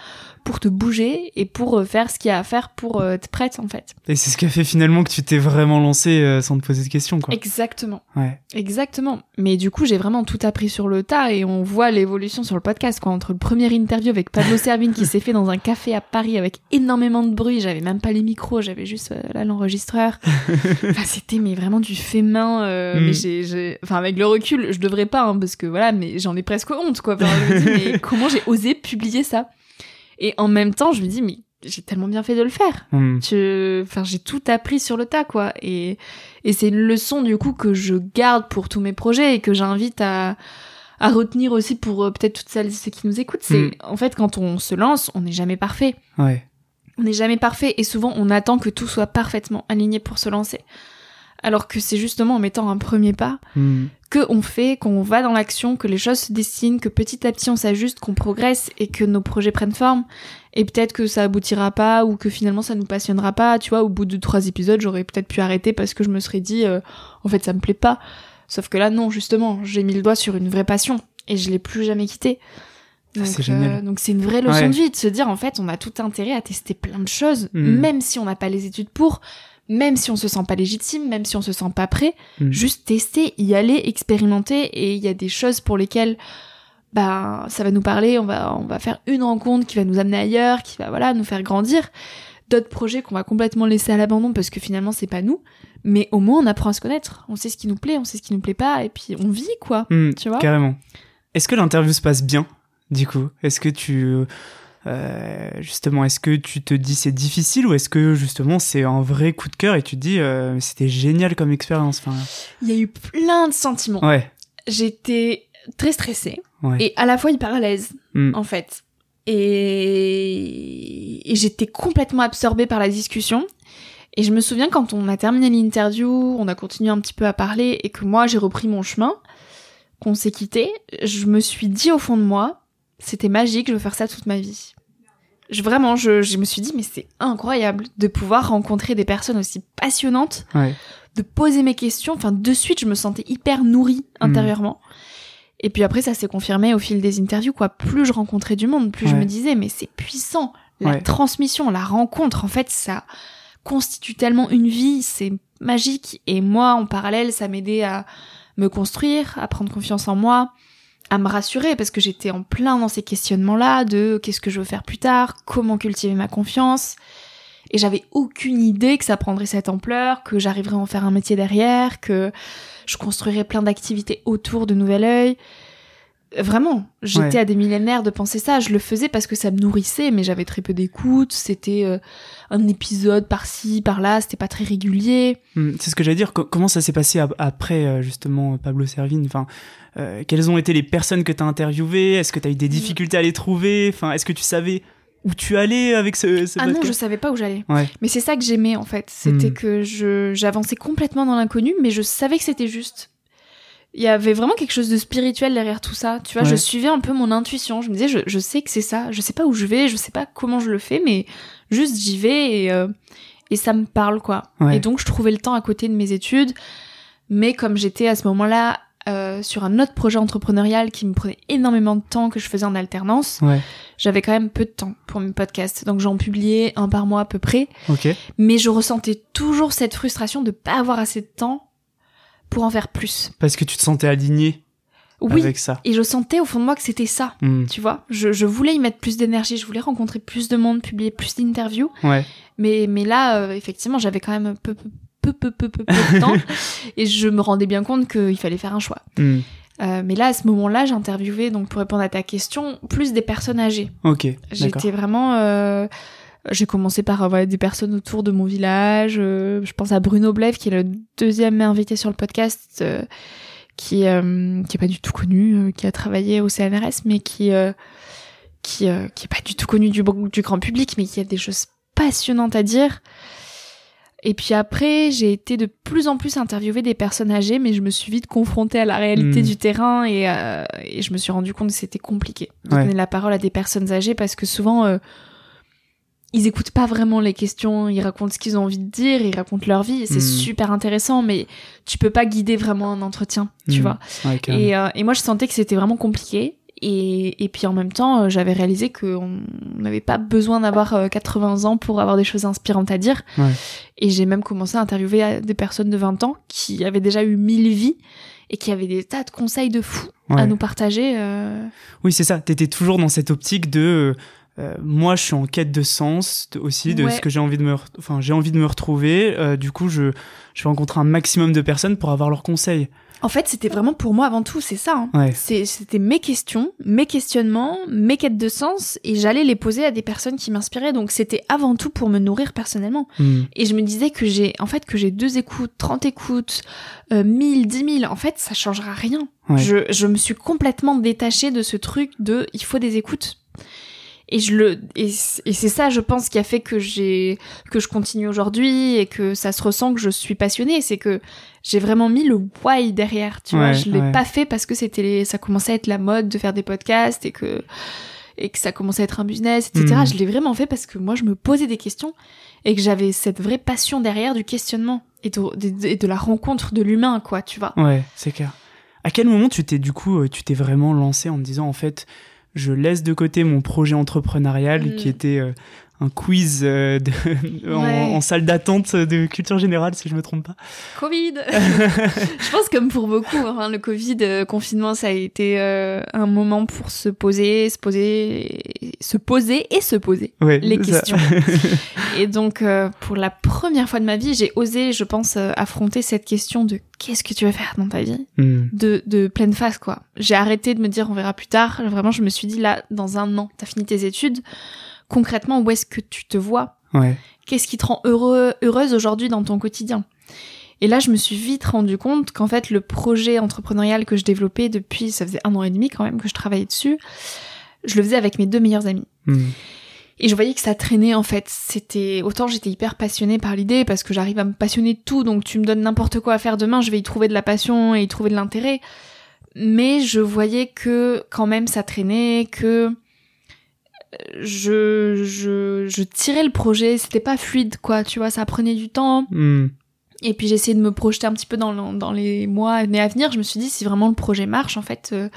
pour te bouger et pour euh, faire ce qu'il y a à faire pour euh, être prête en fait. Et c'est ce qui a fait finalement que tu t'es vraiment lancé euh, sans te poser de questions quoi. Exactement. Ouais. Exactement. Mais du coup j'ai vraiment tout appris sur le tas et on voit l'évolution sur le podcast quoi entre le premier interview avec Pablo Servine qui s'est fait dans un café à Paris avec énormément de bruit, j'avais même pas les micros, j'avais juste là l'enregistreur. enfin c'était mais vraiment du fait main. Mm. Mais j'ai, enfin avec le recul je devrais pas hein, parce que voilà mais j'en ai presque honte quoi. Enfin, je me dis mais comment j'ai osé publier ça? Et en même temps, je me dis, mais j'ai tellement bien fait de le faire. Hmm. Enfin, j'ai tout appris sur le tas, quoi. Et, et c'est une leçon, du coup, que je garde pour tous mes projets et que j'invite à, à retenir aussi pour euh, peut-être toutes celles et ceux qui nous écoutent. C'est, hmm. en fait, quand on se lance, on n'est jamais parfait. Ouais. On n'est jamais parfait et souvent, on attend que tout soit parfaitement aligné pour se lancer alors que c'est justement en mettant un premier pas hmm. que on fait, qu'on va dans l'action, que les choses se dessinent, que petit à petit on s'ajuste, qu'on progresse et que nos projets prennent forme. Et peut-être que ça aboutira pas ou que finalement ça nous passionnera pas. Tu vois, au bout de trois épisodes, j'aurais peut-être pu arrêter parce que je me serais dit, euh, en fait, ça me plaît pas. Sauf que là, non, justement, j'ai mis le doigt sur une vraie passion et je l'ai plus jamais quitté. Ah, donc, c'est euh, donc c'est une vraie leçon de vie de se dire en fait on a tout intérêt à tester plein de choses, hmm. même si on n'a pas les études pour, même si on se sent pas légitime, même si on se sent pas prêt, mm. juste tester, y aller, expérimenter, et il y a des choses pour lesquelles bah ça va nous parler, on va on va faire une rencontre qui va nous amener ailleurs, qui va voilà nous faire grandir. D'autres projets qu'on va complètement laisser à l'abandon parce que finalement c'est pas nous, mais au moins on apprend à se connaître, on sait ce qui nous plaît, on sait ce qui nous plaît pas, et puis on vit quoi, mm, tu vois? Carrément. Est-ce que l'interview se passe bien du coup? Est-ce que tu euh, justement, est-ce que tu te dis c'est difficile ou est-ce que justement c'est un vrai coup de cœur et tu te dis euh, c'était génial comme expérience enfin... Il y a eu plein de sentiments. Ouais. J'étais très stressée et à la fois hyper à l'aise hmm. en fait. Et, et j'étais complètement absorbée par la discussion. Et je me souviens quand on a terminé l'interview, on a continué un petit peu à parler et que moi j'ai repris mon chemin, qu'on s'est quitté, je me suis dit au fond de moi, c'était magique, je veux faire ça toute ma vie je, vraiment, je, je, me suis dit, mais c'est incroyable de pouvoir rencontrer des personnes aussi passionnantes, de poser mes questions. Enfin, de suite, je me sentais hyper nourrie intérieurement. Et puis après, ça s'est confirmé au fil des interviews, quoi. Plus je rencontrais du monde, plus je me disais, mais c'est puissant. La transmission, la rencontre, en fait, ça constitue tellement une vie, c'est magique. Et moi, en parallèle, ça m'aidait à me construire, à prendre confiance en moi, à me rassurer parce que j'étais en plein dans ces questionnements-là de qu'est-ce que je veux faire plus tard, comment cultiver ma confiance. Et j'avais aucune idée que ça prendrait cette ampleur, que j'arriverais à en faire un métier derrière, que je construirais plein d'activités autour de Nouvel Oeil. Vraiment, j'étais à des millénaires de penser ça. Je le faisais parce que ça me nourrissait, mais j'avais très peu d'écoute. C'était euh, un épisode par-ci, par-là. C'était pas très régulier. Hmm, c'est ce que j'allais dire. comment ça s'est passé après euh, justement Pablo Servine? Enfin, euh, quelles ont été les personnes que tu as interviewées? Est-ce que tu as eu des difficultés à les trouver? Enfin, est-ce que tu savais où tu allais avec ce, ce Ah non, je savais pas où j'allais. Mais c'est ça que j'aimais en fait. C'était hmm. que je j'avançais complètement dans l'inconnu, mais je savais que c'était juste il y avait vraiment quelque chose de spirituel derrière tout ça. Tu vois, je suivais un peu mon intuition. Je me disais, je, je sais que c'est ça. Je sais pas où je vais, je sais pas comment je le fais, mais juste j'y vais et, euh, et ça me parle, quoi. Et donc, je trouvais le temps à côté de mes études. Mais comme j'étais à ce moment-là euh, sur un autre projet entrepreneurial qui me prenait énormément de temps, que je faisais en alternance, j'avais quand même peu de temps pour mes podcasts. Donc, j'en publiais un par mois à peu près. Mais je ressentais toujours cette frustration de pas avoir assez de temps pour en faire plus. Parce que tu te sentais aligné Oui. avec ça. Et je sentais au fond de moi que c'était ça. Hmm. Tu vois, je, je voulais y mettre plus d'énergie, je voulais rencontrer plus de monde, publier plus d'interviews. Ouais. Mais, mais là, euh, effectivement, j'avais quand même peu, peu, peu, peu, peu, peu, de temps. et je me rendais bien compte qu'il fallait faire un choix. Hmm. Euh, mais là, à ce moment-là, j'interviewais, donc pour répondre à ta question, plus des personnes âgées. Ok. J'étais vraiment. euh, J'ai commencé par voilà, des personnes autour de mon village. euh, je pense à Bruno Blève, qui est le deuxième invité sur le podcast, euh, qui, euh, qui est pas du tout connu, euh, qui a travaillé au CNRS, mais qui, euh, qui, euh, qui est pas du tout connu du, du grand public, mais qui a des choses passionnantes à dire. Et puis après, j'ai été de plus en plus interviewer des personnes âgées, mais je me suis vite confrontée à la réalité Mm. du terrain et, euh, et je me suis rendu compte que c'était compliqué de Ouais. donner la parole à des personnes âgées parce que souvent, euh, ils écoutent pas vraiment les questions, ils racontent ce qu'ils ont envie de dire, ils racontent leur vie, et c'est Mm. super intéressant, mais tu peux pas guider vraiment un entretien, tu Mm. vois. Ouais, carrément. Et, euh, et moi, je sentais que c'était vraiment compliqué. Et, et puis en même temps, euh, j'avais réalisé qu'on n'avait pas besoin d'avoir euh, 80 ans pour avoir des choses inspirantes à dire. Ouais. Et j'ai même commencé à interviewer euh, des personnes de 20 ans qui avaient déjà eu mille vies et qui avaient des tas de conseils de fous à nous partager. euh. Oui, c'est ça. T'étais toujours dans cette optique de. Euh, moi, je suis en quête de sens aussi, de Ouais. ce que j'ai envie de me, enfin, j'ai envie de me retrouver. euh, du coup, je, je vais rencontrer un maximum de personnes pour avoir leurs conseils. En fait, c'était vraiment pour moi avant tout, c'est ça. hein. Ouais. C'était mes questions, mes questionnements, mes quêtes de sens, et j'allais les poser à des personnes qui m'inspiraient. Donc c'était avant tout pour me nourrir personnellement. Hmm. Et je me disais que j'ai, en fait, que j'ai deux écoutes, 30 écoutes, euh, 1000, 10 000, en fait, ça changera rien. Ouais. Je, je me suis complètement détachée de ce truc de il faut des écoutes. Et je le, et c'est ça, je pense, qui a fait que j'ai, que je continue aujourd'hui et que ça se ressent que je suis passionnée. C'est que j'ai vraiment mis le why derrière, tu vois. Je l'ai ouais. pas fait parce que c'était, les- ça commençait à être la mode de faire des podcasts et que, et que ça commençait à être un business, etc. Mhm. Je l'ai vraiment fait parce que moi, je me posais des questions et que j'avais cette vraie passion derrière du questionnement et de, de- et de la rencontre de l'humain, quoi, tu vois. Ouais, c'est clair. À quel moment tu t'es du coup, euh, tu t'es vraiment lancé en te disant en fait, je laisse de côté mon projet entrepreneurial Mm. qui était euh, un quiz euh, de- en, Ouais. en salle d'attente de culture générale si je me trompe pas. Covid. je pense comme pour beaucoup, enfin, le Covid, euh, confinement, ça a été euh, un moment pour se poser, se poser, se poser et se poser Ouais. les questions. et donc, euh, pour la première fois de ma vie, j'ai osé, je pense, euh, affronter cette question de qu'est-ce que tu veux faire dans ta vie Hmm. de, de pleine face, quoi? J'ai arrêté de me dire on verra plus tard. Vraiment, je me suis dit là, dans un an, t'as fini tes études. Concrètement, où est-ce que tu te vois? Ouais. qu'est-ce qui te rend heureux, heureuse aujourd'hui dans ton quotidien? Et là, je me suis vite rendu compte qu'en fait, le projet entrepreneurial que je développais depuis, ça faisait un an et demi quand même que je travaillais dessus, je le faisais avec mes deux meilleurs amis. Hmm. Et je voyais que ça traînait en fait. C'était autant j'étais hyper passionnée par l'idée parce que j'arrive à me passionner de tout. Donc tu me donnes n'importe quoi à faire demain, je vais y trouver de la passion et y trouver de l'intérêt. Mais je voyais que quand même ça traînait, que je je je tirais le projet. C'était pas fluide quoi. Tu vois, ça prenait du temps. Hmm. Et puis j'ai essayé de me projeter un petit peu dans, le- dans les mois années à venir. Je me suis dit, si vraiment le projet marche, en fait, euh,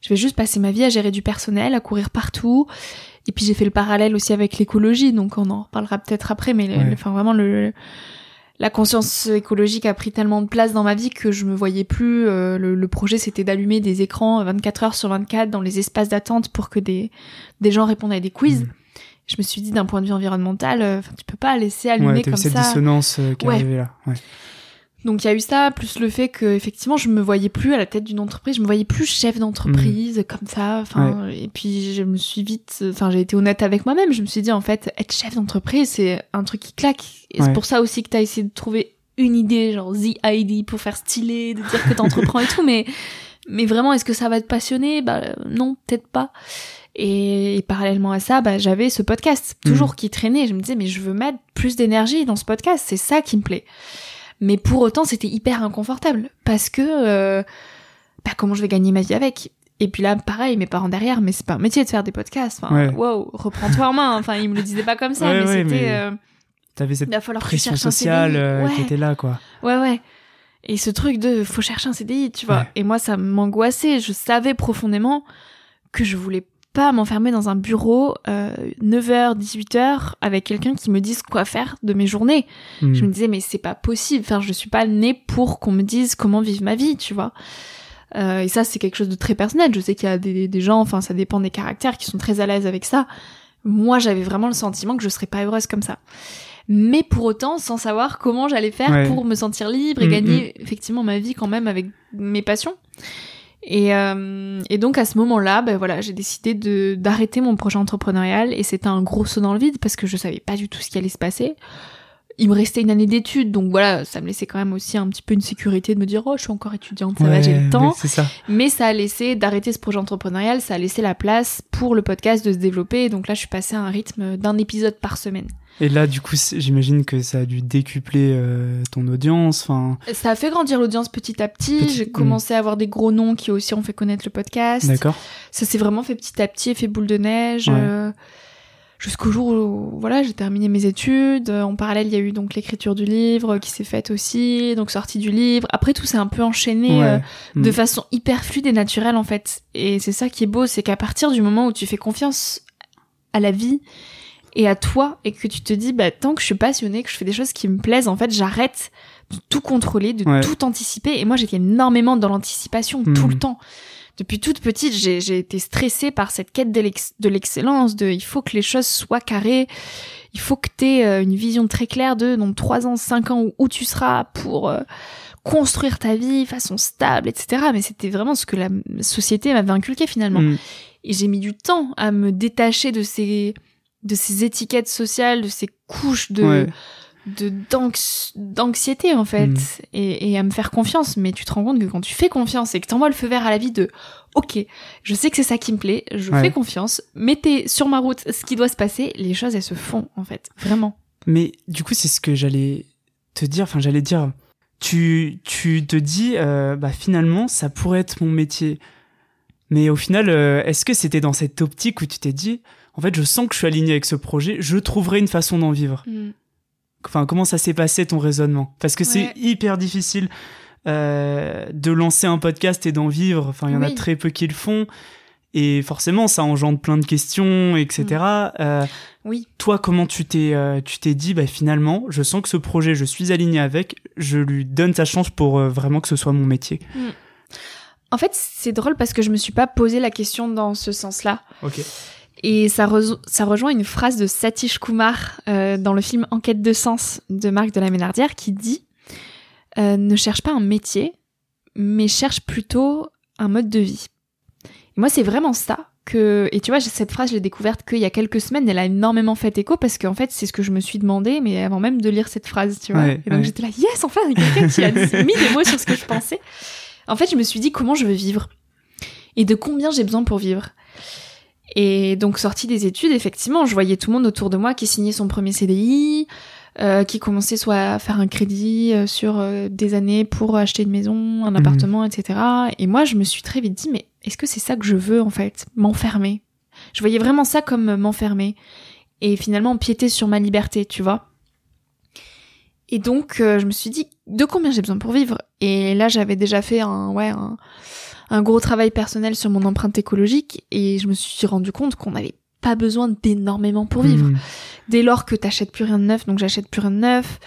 je vais juste passer ma vie à gérer du personnel, à courir partout. Et puis j'ai fait le parallèle aussi avec l'écologie, donc on en reparlera peut-être après, mais le- Ouais. le- enfin vraiment le la conscience écologique a pris tellement de place dans ma vie que je me voyais plus. euh, le, le projet c'était d'allumer des écrans 24 heures sur 24 dans les espaces d'attente pour que des des gens répondent à des quiz. Mm. Je me suis dit d'un point de vue environnemental, euh, tu peux pas laisser allumer Ouais, t'as eu comme cette ça. dissonance euh, qui est Ouais. arrivée là. Ouais. Donc il y a eu ça, plus le fait que effectivement je me voyais plus à la tête d'une entreprise, je me voyais plus chef d'entreprise comme ça. Enfin, et puis je me suis vite, enfin j'ai été honnête avec moi-même. Je me suis dit en fait être chef d'entreprise c'est un truc qui claque. Et Ouais. c'est pour ça aussi que t'as essayé de trouver une idée genre the ID pour faire stylé, de dire que t'entreprends et tout. Mais mais vraiment est-ce que ça va te passionner? Bah non, peut-être pas. Et, et parallèlement à ça, bah, j'avais ce podcast toujours qui traînait. Je me disais mais je veux mettre plus d'énergie dans ce podcast, c'est ça qui me plaît. Mais pour autant, c'était hyper inconfortable parce que euh, bah, comment je vais gagner ma vie avec? Et puis là, pareil, mes parents derrière, mais c'est pas un métier de faire des podcasts. Enfin, Ouais. wow, reprends-toi en main. Enfin, ils me le disaient pas comme ça, Ouais, mais ouais, c'était. mais euh, T'avais cette il va falloir que tu pression sociale CDI. euh, Ouais. qui était là, quoi. Ouais, ouais. Et ce truc de faut chercher un CDI, tu vois. Et moi, ça m'angoissait. Je savais profondément que je voulais pas m'enfermer dans un bureau euh, 9h, 18h avec quelqu'un qui me dise quoi faire de mes journées. Hmm. Je me disais, mais c'est pas possible. Enfin, je suis pas née pour qu'on me dise comment vivre ma vie, tu vois. Euh, et ça, c'est quelque chose de très personnel. Je sais qu'il y a des, des gens, enfin, ça dépend des caractères, qui sont très à l'aise avec ça. Moi, j'avais vraiment le sentiment que je serais pas heureuse comme ça. Mais pour autant, sans savoir comment j'allais faire Ouais. pour me sentir libre et Mm, gagner effectivement ma vie quand même avec mes passions. Et, euh, et donc à ce moment-là, ben voilà, j'ai décidé de d'arrêter mon projet entrepreneurial et c'était un gros saut dans le vide parce que je savais pas du tout ce qui allait se passer. Il me restait une année d'études, donc voilà, ça me laissait quand même aussi un petit peu une sécurité de me dire oh je suis encore étudiante, ça va, j'ai Ouais, le temps. oui, ça. Mais ça a laissé d'arrêter ce projet entrepreneurial, ça a laissé la place pour le podcast de se développer. Et donc là, je suis passée à un rythme d'un épisode par semaine. Et là, du coup, j'imagine que ça a dû décupler euh, ton audience. Enfin, Ça a fait grandir l'audience petit à petit. Petit- J'ai commencé à avoir des gros noms qui aussi ont fait connaître le podcast. d'accord. Ça s'est vraiment fait petit à petit, fait boule de neige. Ouais. euh, Jusqu'au jour où voilà, j'ai terminé mes études. Euh, En parallèle, il y a eu donc l'écriture du livre qui s'est faite aussi, donc sortie du livre. Après, tout s'est un peu enchaîné euh, de Mm. façon hyper fluide et naturelle en fait. Et c'est ça qui est beau, c'est qu'à partir du moment où tu fais confiance à la vie et à toi et que tu te dis bah tant que je suis passionnée, que je fais des choses qui me plaisent, en fait, j'arrête de tout contrôler, de Ouais. tout anticiper. Et moi, j'étais énormément dans l'anticipation tout Mhm. le temps. Depuis toute petite, j'ai j'ai été stressée par cette quête de l'ex- de l'excellence, de il faut que les choses soient carrées, il faut que tu aies une vision très claire de dans 3 ans, 5 ans où, tu seras pour euh, construire ta vie façon stable, etc. Mais c'était vraiment ce que la société m'avait inculqué finalement. Mm. Et j'ai mis du temps à me détacher de ces de ces étiquettes sociales, de ces couches de Ouais. De d'anx- d'anxiété en fait, Mm. et, et à me faire confiance. Mais tu te rends compte que quand tu fais confiance et que t'envoies le feu vert à la vie de ok, je sais que c'est ça qui me plaît, je Ouais. fais confiance, mettez sur ma route ce qui doit se passer, les choses elles se font en fait, vraiment. Mais du coup, c'est ce que j'allais te dire. Enfin, j'allais dire. Tu, tu te dis, euh, bah finalement, ça pourrait être mon métier. Mais au final, euh, est-ce que c'était dans cette optique où tu t'es dit, en fait, je sens que je suis aligné avec ce projet, je trouverai une façon d'en vivre? Enfin, comment ça s'est passé ton raisonnement? Parce que c'est hyper difficile euh, de lancer un podcast et d'en vivre. Enfin, il y en a très peu qui le font. Et forcément, ça engendre plein de questions, etc. Euh, Oui. toi, comment tu t'es, euh, tu t'es dit, bah finalement, je sens que ce projet, je suis aligné avec, je lui donne sa chance pour euh, vraiment que ce soit mon métier. En fait, c'est drôle parce que je me suis pas posé la question dans ce sens-là. Ok. Et ça, ça rejoint une phrase de Satish Kumar euh, dans le film Enquête de sens de Marc de la Ménardière qui dit euh, Ne cherche pas un métier, mais cherche plutôt un mode de vie. Et moi, c'est vraiment ça que. Et tu vois, cette phrase, je l'ai découverte qu'il y a quelques semaines, elle a énormément fait écho parce qu'en fait, c'est ce que je me suis demandé, mais avant même de lire cette phrase, tu vois. Ouais, et donc ouais. j'étais là, yes, enfin, il y a quelqu'un qui a mis des mots sur ce que je pensais. En fait, je me suis dit comment je veux vivre? Et de combien j'ai besoin pour vivre? Et donc, sortie des études, effectivement, je voyais tout le monde autour de moi qui signait son premier CDI, euh, qui commençait soit à faire un crédit euh, sur euh, des années pour acheter une maison, un appartement, etc. Et moi, je me suis très vite dit, mais est-ce que c'est ça que je veux, en fait? M'enfermer. Je voyais vraiment ça comme euh, m'enfermer. Et finalement, empiéter sur ma liberté, tu vois. Et donc, euh, je me suis dit, de combien j'ai besoin pour vivre? Et là, j'avais déjà fait un, ouais, un, un gros travail personnel sur mon empreinte écologique et je me suis rendu compte qu'on n'avait pas besoin d'énormément pour vivre. Mm. Dès lors que t'achètes plus rien de neuf, donc j'achète plus rien de neuf,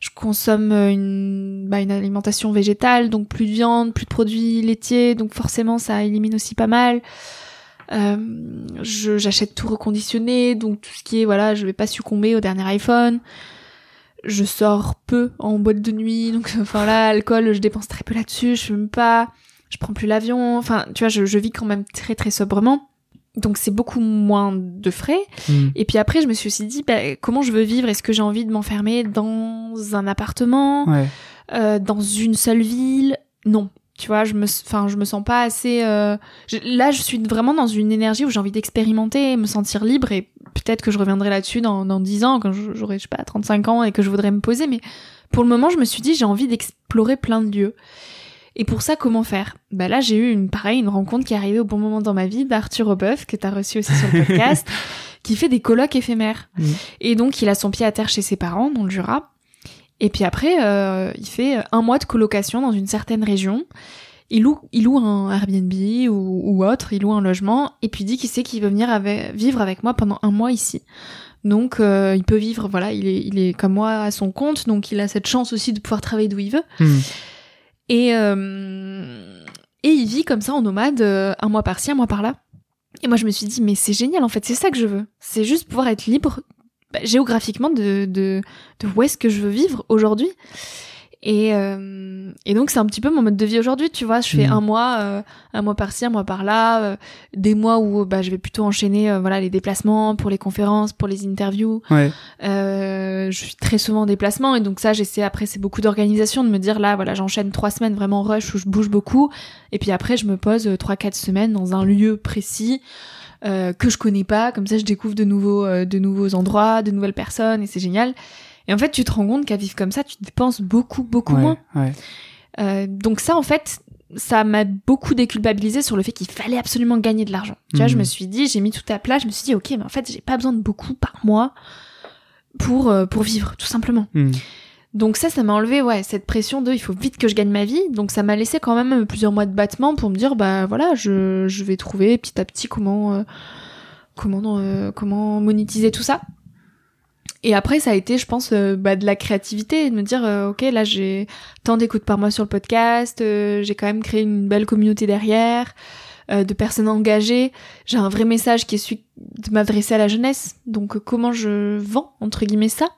je consomme euh, une, bah, une alimentation végétale, donc plus de viande, plus de produits laitiers, donc forcément ça élimine aussi pas mal. Euh, je- j'achète tout reconditionné, donc tout ce qui est voilà, je vais pas succomber au dernier iPhone. Je sors peu en boîte de nuit, donc enfin là, alcool, je dépense très peu là-dessus, je fume pas, je prends plus l'avion, enfin tu vois, je, je vis quand même très très sobrement. Donc c'est beaucoup moins de frais. Mm. Et puis après, je me suis aussi dit, bah, comment je veux vivre? Est-ce que j'ai envie de m'enfermer dans un appartement, Ouais. euh, dans une seule ville? Non. Tu vois, je me, enfin, je me sens pas assez. euh, je- Là, je suis vraiment dans une énergie où j'ai envie d'expérimenter, me sentir libre, et peut-être que je reviendrai là-dessus dans, dans 10 ans, quand j'aurai, je sais pas, 35 ans, et que je voudrais me poser. Mais pour le moment, je me suis dit, j'ai envie d'explorer plein de lieux. Et pour ça, comment faire? Bah là, j'ai eu une pareil, une rencontre qui est arrivée au bon moment dans ma vie d'Arthur Aubeuf, que t'as reçu aussi sur le podcast, qui fait des colloques éphémères. Et donc, il a son pied à terre chez ses parents, dans le Jura. Et puis après, euh, il fait un mois de colocation dans une certaine région. Il loue, il loue un Airbnb ou, ou autre, il loue un logement, et puis dit qu'il sait qu'il veut venir avec- vivre avec moi pendant un mois ici. Donc, euh, il peut vivre, voilà, il est, il est comme moi à son compte, donc il a cette chance aussi de pouvoir travailler d'où il veut. Mm. Et, euh, Et il vit comme ça en nomade, euh, un mois par-ci, un mois par-là. Et moi, je me suis dit, mais c'est génial, en fait, c'est ça que je veux. C'est juste pouvoir être libre bah, géographiquement de, de, de où est-ce que je veux vivre aujourd'hui. Et, euh, et donc c'est un petit peu mon mode de vie aujourd'hui, tu vois. Je fais Mhm. un mois, euh, un mois par-ci, un mois par-là, euh, des mois où bah, je vais plutôt enchaîner, euh, voilà, les déplacements pour les conférences, pour les interviews. Ouais. Euh, je suis très souvent en déplacement et donc ça, j'essaie après, c'est beaucoup d'organisation de me dire là, voilà, j'enchaîne trois semaines vraiment rush où je bouge beaucoup et puis après je me pose euh, trois quatre semaines dans un lieu précis. euh, que je connais pas, comme ça je découvre de nouveaux, euh, de nouveaux endroits, de nouvelles personnes et c'est génial. Et en fait, tu te rends compte qu'à vivre comme ça, tu dépenses beaucoup, beaucoup ouais, moins. ouais. Euh, donc ça, en fait, ça m'a beaucoup déculpabilisé sur le fait qu'il fallait absolument gagner de l'argent. Tu vois, Mhm. je me suis dit, j'ai mis tout à plat, je me suis dit, ok, mais en fait, j'ai pas besoin de beaucoup par mois pour euh, pour vivre, tout simplement. Hmm. Donc ça, ça m'a enlevé, ouais, cette pression de, il faut vite que je gagne ma vie. Donc ça m'a laissé quand même plusieurs mois de battement pour me dire, bah voilà, je, je vais trouver petit à petit comment euh, comment euh, comment monétiser tout ça. Et après, ça a été, je pense, euh, bah, de la créativité, de me dire, euh, ok, là j'ai tant d'écoutes par mois sur le podcast, euh, j'ai quand même créé une belle communauté derrière, euh, de personnes engagées. J'ai un vrai message qui est celui de m'adresser à la jeunesse. Donc comment je vends entre guillemets ça?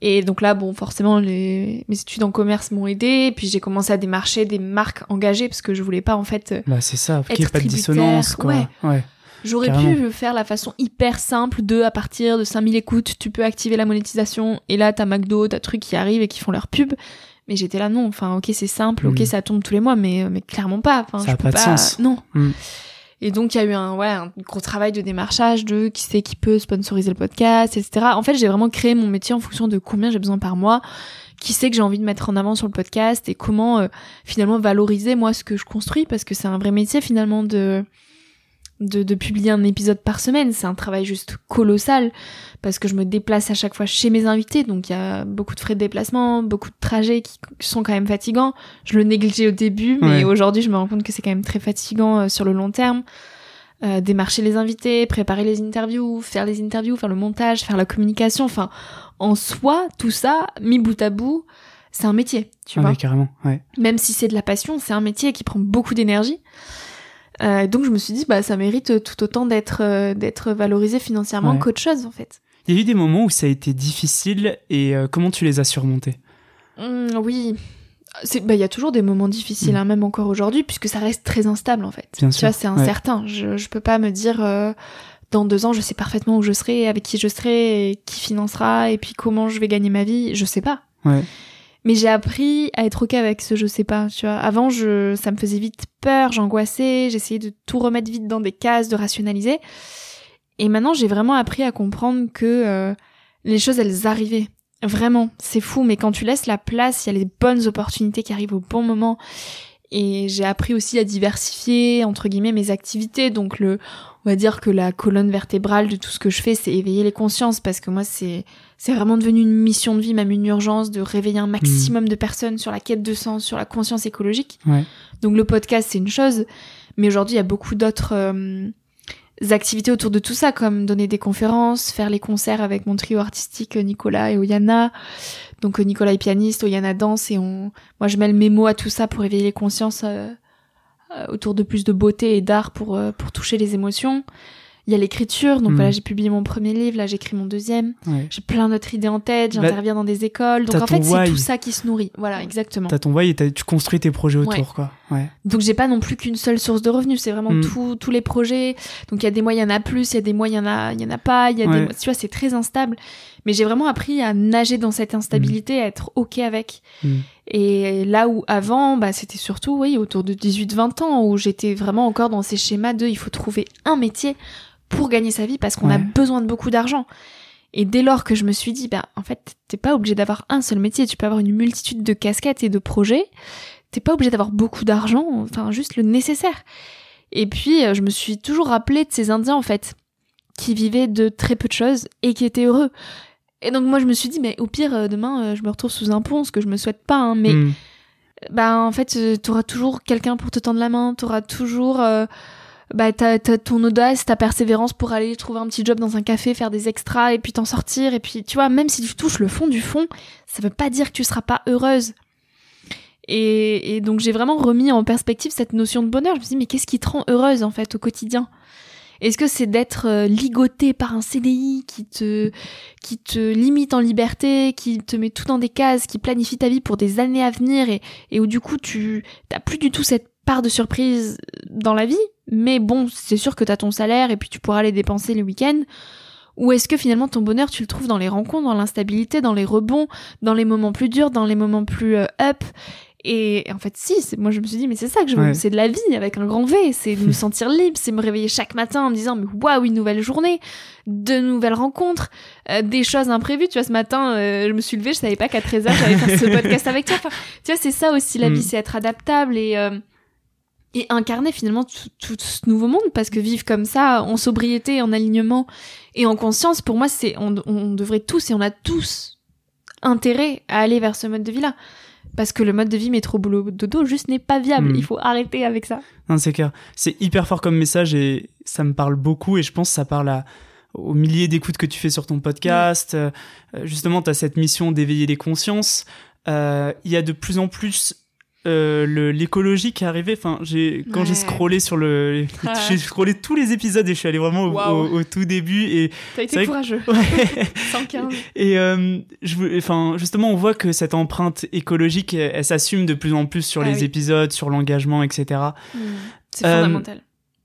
Et donc là, bon, forcément, les... mes études en commerce m'ont aidé. Puis j'ai commencé à démarcher des marques engagées parce que je voulais pas en fait. Bah, c'est ça, qu'il n'y ait pas de dissonance, quoi. ouais. ouais. J'aurais pu faire la façon hyper simple de à partir de 5000 écoutes, tu peux activer la monétisation et là t'as McDo, t'as trucs qui arrivent et qui font leur pub. Mais j'étais là non, enfin ok c'est simple, ok Mm. ça tombe tous les mois, mais mais clairement pas. Enfin, Ça je a peux pas de sens. Non. Mm. Et donc il y a eu un ouais un gros travail de démarchage de qui c'est qui peut sponsoriser le podcast, etc. En fait j'ai vraiment créé mon métier en fonction de combien j'ai besoin par mois, qui c'est que j'ai envie de mettre en avant sur le podcast et comment euh, finalement valoriser moi ce que je construis parce que c'est un vrai métier finalement de de, de publier un épisode par semaine. C'est un travail juste colossal parce que je me déplace à chaque fois chez mes invités, donc il y a beaucoup de frais de déplacement, beaucoup de trajets qui sont quand même fatigants. Je le négligeais au début, mais Ouais. aujourd'hui je me rends compte que c'est quand même très fatigant euh, sur le long terme. Euh, démarcher les invités, préparer les interviews, faire les interviews, faire le montage, faire la communication, enfin en soi tout ça mis bout à bout, c'est un métier, tu Ah vois ouais, carrément, ouais. même si c'est de la passion, c'est un métier qui prend beaucoup d'énergie. Euh, donc je me suis dit bah ça mérite tout autant d'être euh, d'être valorisé financièrement Ouais. qu'autre chose en fait. Il y a eu des moments où ça a été difficile et euh, comment tu les as surmontés? Hum, oui, bah il y a toujours des moments difficiles Mm. hein, même encore aujourd'hui puisque ça reste très instable en fait. Bien tu sûr, vois c'est ouais. incertain. Je je peux pas me dire euh, dans deux ans je sais parfaitement où je serai, avec qui je serai, et qui financera et puis comment je vais gagner ma vie. Je sais pas. Ouais. Mais j'ai appris à être ok avec ce je sais pas, tu vois. Avant, je, ça me faisait vite peur, j'angoissais, j'essayais de tout remettre vite dans des cases, de rationaliser. Et maintenant, j'ai vraiment appris à comprendre que euh, les choses, elles arrivaient. Vraiment, c'est fou, mais quand tu laisses la place, il y a les bonnes opportunités qui arrivent au bon moment. Et j'ai appris aussi à diversifier, entre guillemets, mes activités. Donc le, on va dire que la colonne vertébrale de tout ce que je fais, c'est éveiller les consciences, parce que moi, c'est, c'est vraiment devenu une mission de vie, même une urgence, de réveiller un maximum de personnes sur la quête de sens, sur la conscience écologique. Ouais. Donc le podcast, c'est une chose, mais aujourd'hui, il y a beaucoup d'autres euh, activités autour de tout ça, comme donner des conférences, faire les concerts avec mon trio artistique euh, Nicolas et Oyana. Donc euh, Nicolas est pianiste, Oyana danse, et on, moi, je mêle mes mots à tout ça pour éveiller les consciences euh, euh, autour de plus de beauté et d'art pour euh, pour toucher les émotions. Il y a l'écriture, donc Mm. voilà, j'ai publié mon premier livre, là j'écris mon deuxième. ouais. J'ai plein d'autres idées en tête, Bah, j'interviens dans des écoles. Donc en fait, c'est tout ça qui se nourrit. Voilà, exactement. T'as ton why et tu construis tes projets autour, Ouais. quoi. Ouais. Donc j'ai pas non plus qu'une seule source de revenus, c'est vraiment Mm. tout- tous les projets. Donc il y a des mois il y en a plus, il y a des mois il y en a il y en a pas, il y a des tu vois c'est très instable. Mais j'ai vraiment appris à nager dans cette instabilité, à être OK avec. Mm. Et là où avant bah c'était surtout oui autour de 18-20 ans où j'étais vraiment encore dans ces schémas de il faut trouver un métier pour gagner sa vie parce qu'on a besoin de beaucoup d'argent. Et dès lors que je me suis dit, bah, en fait, t'es pas obligé d'avoir un seul métier, tu peux avoir une multitude de casquettes et de projets. T'es pas obligé d'avoir beaucoup d'argent, enfin, juste le nécessaire. Et puis, euh, je me suis toujours rappelé de ces Indiens, en fait, qui vivaient de très peu de choses et qui étaient heureux. Et donc, moi, je me suis dit, mais au pire, euh, demain, euh, je me retrouve sous un pont, ce que je me souhaite pas, hein, mais, Mm. bah, en fait, euh, t'auras toujours quelqu'un pour te tendre la main, t'auras toujours, euh, bah, ton audace, ta persévérance pour aller trouver un petit job dans un café, faire des extras et puis t'en sortir. Et puis, tu vois, même si tu touches le fond du fond, ça veut pas dire que tu seras pas heureuse. Et, et donc j'ai vraiment remis en perspective cette notion de bonheur. Je me suis dit, mais qu'est-ce qui te rend heureuse en fait au quotidien? Est-ce que c'est d'être euh, ligoté par un CDI qui te, qui te limite en liberté, qui te met tout dans des cases, qui planifie ta vie pour des années à venir et, où du coup tu t'as plus du tout cette part de surprise dans la vie, mais bon, c'est sûr que t'as ton salaire et puis tu pourras aller dépenser les week-ends. Ou est-ce que finalement ton bonheur tu le trouves dans les rencontres, dans l'instabilité, dans les rebonds, dans les moments plus durs, dans les moments plus euh, up? Et en fait, si, moi je me suis dit, mais c'est ça que je veux, Ouais. c'est de la vie avec un grand V, c'est de me sentir libre, c'est me réveiller chaque matin en me disant, mais waouh, une nouvelle journée, de nouvelles rencontres, euh, des choses imprévues. Tu vois, ce matin, euh, je me suis levée, je savais pas qu'à 13h j'allais faire ce podcast avec toi. Enfin, tu vois, c'est ça aussi la Mm. vie, c'est être adaptable et, euh, et incarner finalement tout, tout ce nouveau monde parce que vivre comme ça, en sobriété, en alignement et en conscience, pour moi, c'est on, on devrait tous et on a tous intérêt à aller vers ce mode de vie-là. Parce que le mode de vie métro boulot dodo juste n'est pas viable. Mm. Il faut arrêter avec ça. Non, c'est clair. C'est hyper fort comme message et ça me parle beaucoup et je pense que ça parle à, aux milliers d'écoutes que tu fais sur ton podcast. Euh, justement, tu as cette mission d'éveiller les consciences. Euh, Il y a de plus en plus euh, l'écologie qui est arrivée. Enfin, j'ai quand j'ai scrollé sur le, Ah. j'ai scrollé tous les épisodes et je suis allé vraiment au, Waouh. au- au tout début et T'as été vrai que- courageux. ouais. 115. Et euh, je, enfin, justement, on voit que cette empreinte écologique, elle, elle s'assume de plus en plus sur Ah les oui. épisodes, sur l'engagement, etc. Mm. C'est Euh, fondamental.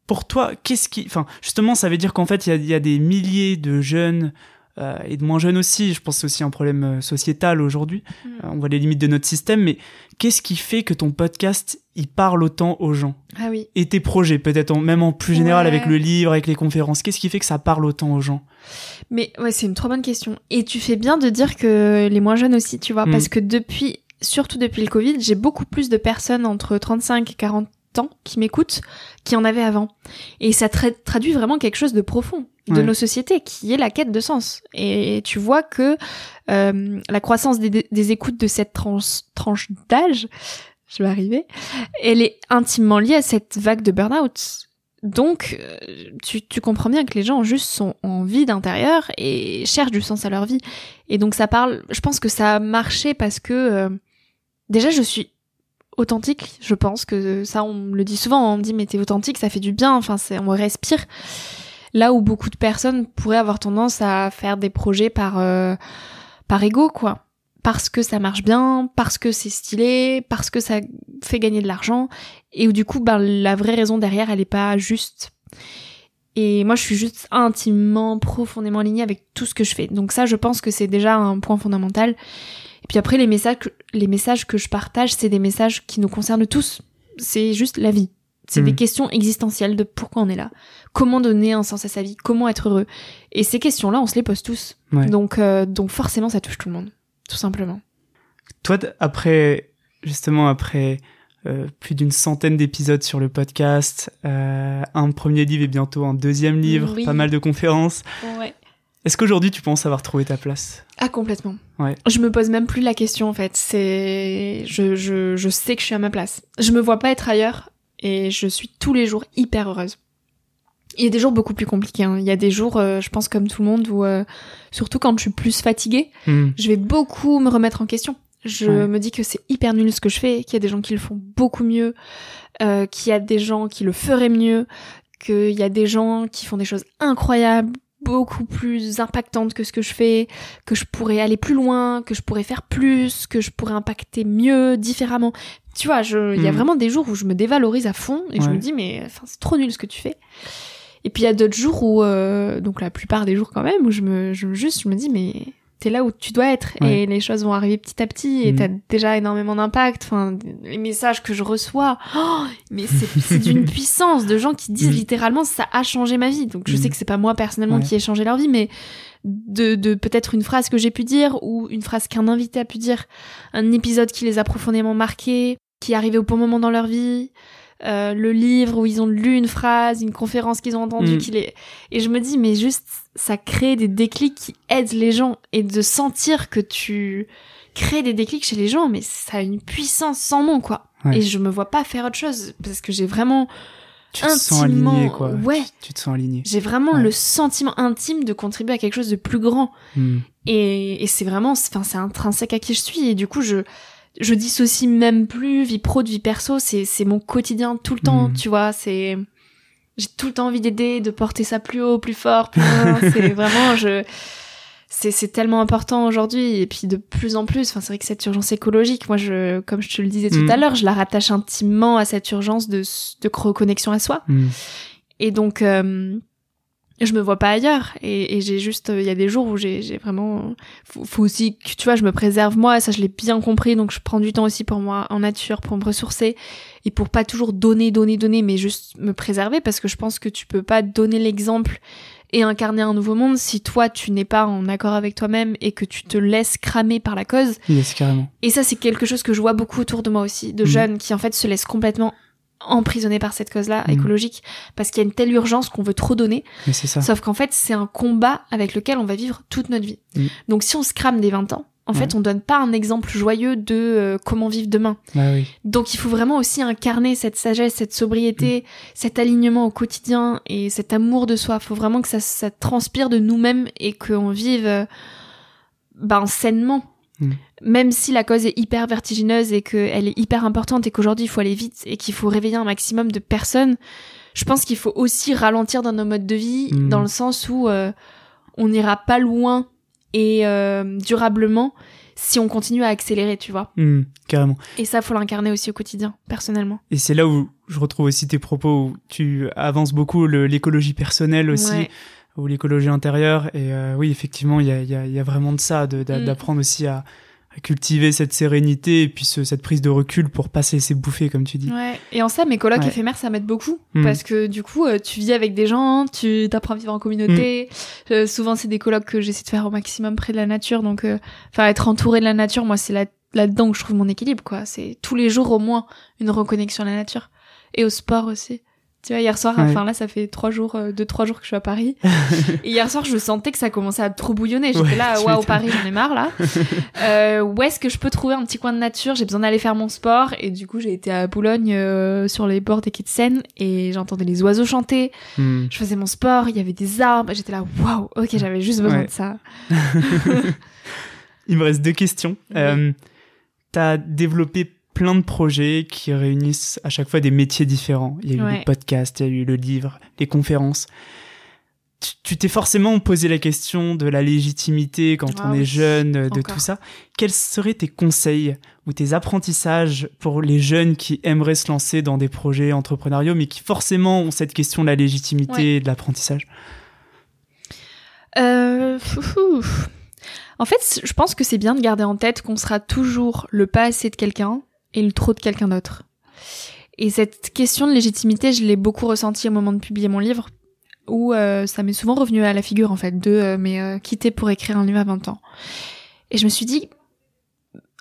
Pour toi, qu'est-ce qui, enfin, justement, ça veut dire qu'en fait, il y a, il y a des milliers de jeunes euh, et de moins jeunes aussi. Je pense que c'est aussi un problème euh, sociétal aujourd'hui. Mm. Euh, on voit les limites de notre système, mais qu'est-ce qui fait que ton podcast il parle autant aux gens? Ah oui. et tes projets, peut-être en- même en plus général Ouais. avec le livre, avec les conférences. Qu'est-ce qui fait que ça parle autant aux gens? Mais ouais, c'est une trop bonne question. Et tu fais bien de dire que les moins jeunes aussi, tu vois, Mm. parce que depuis, surtout depuis le Covid, j'ai beaucoup plus de personnes entre 35 et 40 ans qui m'écoutent qui en avaient avant. Et ça tra- traduit vraiment quelque chose de profond de Ouais. nos sociétés, qui est la quête de sens. Et tu vois que euh, la croissance des, des écoutes de cette tranche, tranche d'âge, je vais arriver, elle est intimement liée à cette vague de burn-out. Donc, euh, tu, tu comprends bien que les gens juste sont en vide intérieur et cherchent du sens à leur vie. Et donc ça parle, je pense que ça a marché parce que euh, déjà je suis authentique, je pense que ça on me le dit souvent, on me dit mais t'es authentique, ça fait du bien, enfin c'est on respire. Là où beaucoup de personnes pourraient avoir tendance à faire des projets par euh, par ego quoi. Parce que ça marche bien, parce que c'est stylé, parce que ça fait gagner de l'argent, et où du coup, ben, la vraie raison derrière, elle est pas juste. Et moi, je suis juste intimement, profondément alignée avec tout ce que je fais. Donc ça, je pense que c'est déjà un point fondamental. Et puis après, les messages, que- les messages que je partage, c'est des messages qui nous concernent tous. C'est juste la vie. C'est des questions existentielles de pourquoi on est là, comment donner un sens à sa vie, comment être heureux? Et ces questions-là, on se les pose tous. Ouais. Donc, euh, donc forcément, ça touche tout le monde, tout simplement. Toi, après, justement, après euh, plus d'une centaine d'épisodes sur le podcast, euh, un premier livre et bientôt un deuxième livre, Oui. pas mal de conférences. Ouais. Est-ce qu'aujourd'hui tu penses avoir trouvé ta place? Ah complètement. Ouais. Je me pose même plus la question en fait. C'est, je, je, je sais que je suis à ma place. Je me vois pas être ailleurs et je suis tous les jours hyper heureuse. Il y a des jours beaucoup plus compliqués. hein. Il y a des jours, euh, je pense comme tout le monde, où euh, surtout quand je suis plus fatiguée, Hmm. je vais beaucoup me remettre en question. Je Ouais. me dis que c'est hyper nul ce que je fais, qu'il y a des gens qui le font beaucoup mieux, euh, qu'il y a des gens qui le feraient mieux, qu'il y a des gens qui font des choses incroyables, beaucoup plus impactantes que ce que je fais, que je pourrais aller plus loin, que je pourrais faire plus, que je pourrais impacter mieux, différemment. Tu vois, il y a Mm. vraiment des jours où je me dévalorise à fond et je me dis mais enfin c'est trop nul ce que tu fais. Et puis il y a d'autres jours où, euh, donc la plupart des jours quand même, où je me, je, juste je me dis mais t'es là où tu dois être Ouais. et les choses vont arriver petit à petit et t'as déjà énormément d'impact. Enfin, les messages que je reçois, oh, mais c'est c'est d'une puissance de gens qui disent Mhm. littéralement ça a changé ma vie. Donc je Mhm. sais que c'est pas moi personnellement Ouais. qui ai changé leur vie, mais de, de peut-être une phrase que j'ai pu dire ou une phrase qu'un invité a pu dire, un épisode qui les a profondément marqués, qui est arrivé au bon moment dans leur vie. Euh, le livre où ils ont lu une phrase, une conférence qu'ils ont entendue, Mhm. qui les... et je me dis mais juste ça crée des déclics qui aident les gens et de sentir que tu crées des déclics chez les gens mais ça a une puissance sans nom quoi Ouais. et je me vois pas faire autre chose parce que j'ai vraiment Tu te sens intimement aligné, quoi. ouais Tu, tu te sens aligné. j'ai vraiment Ouais. le sentiment intime de contribuer à quelque chose de plus grand Hmm. et, et c'est vraiment enfin c'est intrinsèque à qui je suis et du coup je je dissocie même plus vie pro de vie perso. C'est c'est mon quotidien tout le temps. Mhm. Tu vois, c'est j'ai tout le temps envie d'aider, de porter ça plus haut, plus fort, plus loin. c'est vraiment je c'est c'est tellement important aujourd'hui et puis de plus en plus enfin c'est vrai que cette urgence écologique moi je comme je te le disais tout Mm. à l'heure je la rattache intimement à cette urgence de de reconnexion à soi Hmm. et donc euh, je me vois pas ailleurs et, et j'ai juste il y a des jours où j'ai vraiment faut, faut aussi que tu vois je me préserve moi ça je l'ai bien compris donc je prends du temps aussi pour moi en nature pour me ressourcer et pour pas toujours donner donner donner mais juste me préserver parce que je pense que tu peux pas donner l'exemple et incarner un nouveau monde si toi tu n'es pas en accord avec toi-même et que tu te laisses cramer par la cause Yes, carrément. et ça c'est quelque chose que je vois beaucoup autour de moi aussi de Mhm. jeunes qui en fait se laissent complètement emprisonnés par cette cause-là Mhm. écologique parce qu'il y a une telle urgence qu'on veut trop donner Mais c'est ça. Sauf qu'en fait, c'est un combat avec lequel on va vivre toute notre vie. Mm. Donc si on se crame des 20 ans, en fait, on donne pas un exemple joyeux de euh, comment vivre demain. Bah oui. Donc il faut vraiment aussi incarner cette sagesse, cette sobriété, cet alignement au quotidien et cet amour de soi. faut vraiment que ça, ça transpire de nous-mêmes et qu'on vive euh, ben, sainement. Mm. Même si la cause est hyper vertigineuse et qu'elle est hyper importante et qu'aujourd'hui il faut aller vite et qu'il faut réveiller un maximum de personnes, je pense qu'il faut aussi ralentir dans nos modes de vie, Mm. dans le sens où euh, on n'ira pas loin et euh, durablement si on continue à accélérer, tu vois. Hmm, carrément. Et ça, faut l'incarner aussi au quotidien, personnellement. Et c'est là où je retrouve aussi tes propos où tu avances beaucoup l'écologie personnelle aussi, Ouais. Ou l'écologie intérieure. Et euh, oui, effectivement, il y a, y, a, y a vraiment de ça, Mm. d'apprendre aussi à, à cultiver cette sérénité et puis ce- cette prise de recul pour pas se laisser bouffer, comme tu dis. Ouais. Et en ça, mes colocs Ouais. éphémères, ça m'aide beaucoup. Mm. Parce que du coup, euh, tu vis avec des gens, tu t'apprends à vivre en communauté. Mm. Euh, souvent, c'est des colocs que j'essaie de faire au maximum près de la nature. Donc, euh, enfin, être entouré de la nature, moi, c'est là- là-dedans que je trouve mon équilibre, quoi. C'est tous les jours au moins une reconnexion à la nature. Et au sport aussi. Tu vois, hier soir, Ouais. enfin là, ça fait trois jours, euh, deux, trois jours que je suis à Paris. Et hier soir, je sentais que ça commençait à trop bouillonner. J'étais Ouais, là, waouh. Paris, j'en ai marre, là. Euh, où est-ce que je peux trouver un petit coin de nature? J'ai besoin d'aller faire mon sport. Et du coup, j'ai été à Boulogne, euh, sur les bords des quais de Seine, et j'entendais les oiseaux chanter. Hmm. Je faisais mon sport, il y avait des arbres. J'étais là, waouh, ok, j'avais juste besoin Ouais. de ça. Il me reste deux questions. Oui. T'as développé plein de projets qui réunissent à chaque fois des métiers différents. Il y a eu Ouais. le podcast, il y a eu le livre, les conférences. Tu- t'es forcément posé la question de la légitimité quand Ah on est jeune, de encore. tout ça. Quels seraient tes conseils ou tes apprentissages pour les jeunes qui aimeraient se lancer dans des projets entrepreneuriaux, mais qui forcément ont cette question de la légitimité et de l'apprentissage? Euh. En fait, je pense que c'est bien de garder en tête qu'on sera toujours le pas assez de quelqu'un et le trop de quelqu'un d'autre. Et cette question de légitimité, je l'ai beaucoup ressentie au moment de publier mon livre, où euh, ça m'est souvent revenu à la figure en fait de euh, euh, quitter pour écrire un livre à 20 ans. Et je me suis dit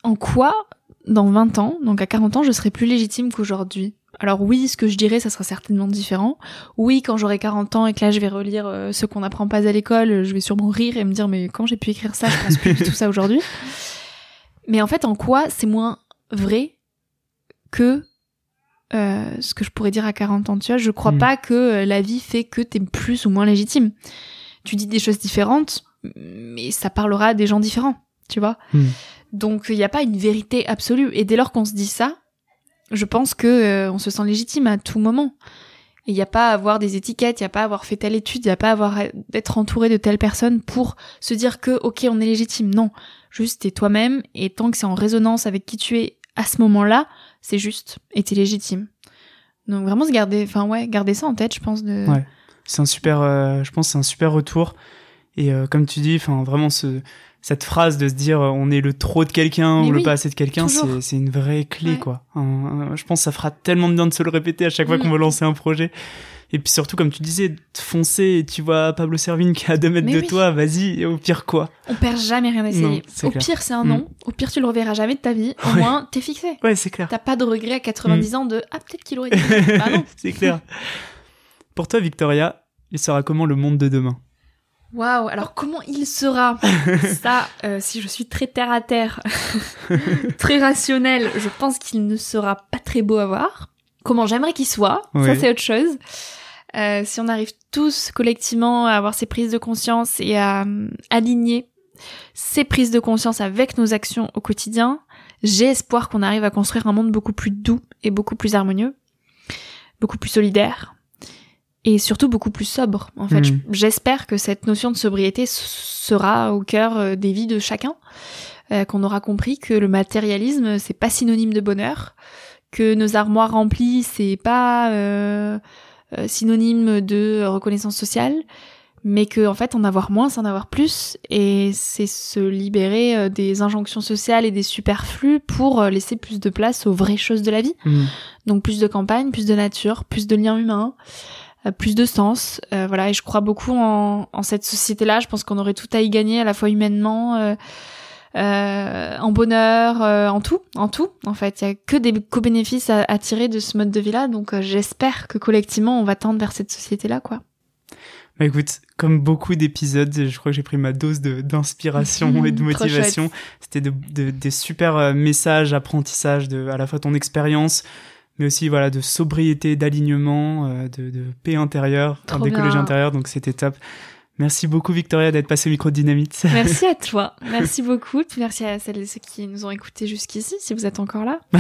en quoi dans 20 ans, donc à 40 ans, je serai plus légitime qu'aujourd'hui? Alors oui, ce que je dirais, ça sera certainement différent. Oui, quand j'aurai 40 ans et que là je vais relire euh, ce qu'on n'apprend pas à l'école, je vais sûrement rire et me dire mais quand j'ai pu écrire ça, je pense plus du tout ça aujourd'hui. Mais en fait, en quoi c'est moins vrai que euh, ce que je pourrais dire à 40 ans, tu vois Je crois Mm. pas que euh, la vie fait que t'es plus ou moins légitime. Tu dis des choses différentes, mais ça parlera à des gens différents, tu vois Mm. Donc il n'y a pas une vérité absolue. Et dès lors qu'on se dit ça, je pense que euh, on se sent légitime à tout moment. Il n'y a pas à avoir des étiquettes, il n'y a pas à avoir fait telle étude, il n'y a pas à avoir d'être entouré de telle personne pour se dire que ok on est légitime. Non, juste t'es toi-même et tant que c'est en résonance avec qui tu es à ce moment-là, c'est juste et t'es légitime. Donc vraiment se garder, enfin ouais, garder ça en tête, je pense de. Ouais. C'est un super, euh, je pense, c'est un super retour. Et euh, comme tu dis, enfin, vraiment ce, cette phrase de se dire, euh, on est le trop de quelqu'un ou le pas assez de quelqu'un, c'est, c'est une vraie clé, Ouais. quoi. Un- un- je pense que ça fera tellement de bien de se le répéter à chaque fois Mm. qu'on veut lancer un projet. Et puis surtout, comme tu disais, foncer. Et tu vois Pablo Servine qui est à deux mètres Mais de oui. toi, vas-y. Et au pire quoi? On perd jamais rien à essayer. Non, c'est Au clair. pire c'est un Mm. non, au pire tu le reverras jamais de ta vie. Au Ouais. moins t'es fixé. Ouais, c'est clair. T'as pas de regret à 90 Mm. ans de ah peut-être qu'il aurait dit. bah non. c'est clair. Pour toi, Victoria, il sera comment le monde de demain? Waouh, alors comment il sera? Ça, euh, si je suis très terre à terre, très rationnel, je pense qu'il ne sera pas très beau à voir. Comment j'aimerais qu'il soit, ça c'est autre chose. Euh, si on arrive tous collectivement à avoir ces prises de conscience et à euh, aligner ces prises de conscience avec nos actions au quotidien, j'ai espoir qu'on arrive à construire un monde beaucoup plus doux et beaucoup plus harmonieux, beaucoup plus solidaire et surtout beaucoup plus sobre. En fait, Mm. j'espère que cette notion de sobriété sera au cœur euh, des vies de chacun, euh, qu'on aura compris que le matérialisme c'est pas synonyme de bonheur, que nos armoires remplies c'est pas euh, euh, synonyme de reconnaissance sociale, mais que en fait en avoir moins c'est en avoir plus et c'est se libérer euh, des injonctions sociales et des superflus pour euh, laisser plus de place aux vraies choses de la vie. Mm. Donc plus de campagne, plus de nature, plus de liens humains, plus de sens. Euh, voilà, et je crois beaucoup en, en cette société-là. Je pense qu'on aurait tout à y gagner, à la fois humainement, euh, euh, en bonheur, euh, en tout, en tout. En fait, il y a que des co-bénéfices à, à tirer de ce mode de vie-là. Donc euh, j'espère que collectivement, on va tendre vers cette société-là, quoi. Bah écoute, comme beaucoup d'épisodes, je crois que j'ai pris ma dose d'inspiration et de motivation. C'était de, de- des super messages, apprentissages de à la fois ton expérience, mais aussi voilà de sobriété, d'alignement, de, de paix intérieure, d'écologie intérieure. Donc c'était top. Merci beaucoup Victoria d'être passée au micro de Dynamite. Merci à toi. Merci beaucoup. Merci à celles et ceux qui nous ont écoutés jusqu'ici, si vous êtes encore là.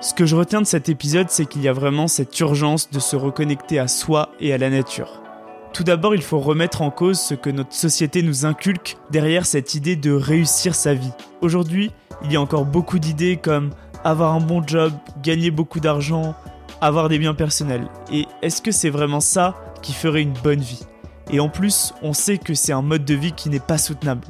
Ce que je retiens de cet épisode, c'est qu'il y a vraiment cette urgence de se reconnecter à soi et à la nature. Tout d'abord, il faut remettre en cause ce que notre société nous inculque derrière cette idée de réussir sa vie. Aujourd'hui, il y a encore beaucoup d'idées comme avoir un bon job, gagner beaucoup d'argent, avoir des biens personnels. Et est-ce que c'est vraiment ça qui ferait une bonne vie? Et en plus, on sait que c'est un mode de vie qui n'est pas soutenable.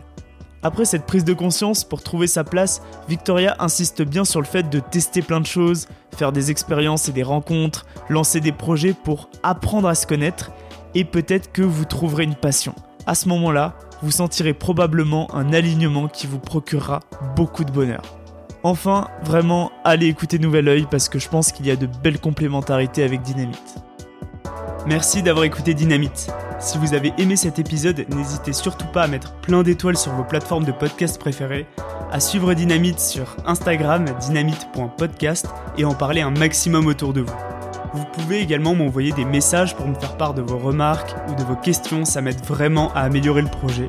Après cette prise de conscience, pour trouver sa place, Victoria insiste bien sur le fait de tester plein de choses, faire des expériences et des rencontres, lancer des projets pour apprendre à se connaître, et peut-être que vous trouverez une passion. À ce moment-là, vous sentirez probablement un alignement qui vous procurera beaucoup de bonheur. Enfin, vraiment, allez écouter Nouvel Oeil parce que je pense qu'il y a de belles complémentarités avec Dynamite. Merci d'avoir écouté Dynamite. Si vous avez aimé cet épisode, n'hésitez surtout pas à mettre plein d'étoiles sur vos plateformes de podcast préférées, à suivre Dynamite sur Instagram dynamite.podcast et en parler un maximum autour de vous. Vous pouvez également m'envoyer des messages pour me faire part de vos remarques ou de vos questions, ça m'aide vraiment à améliorer le projet.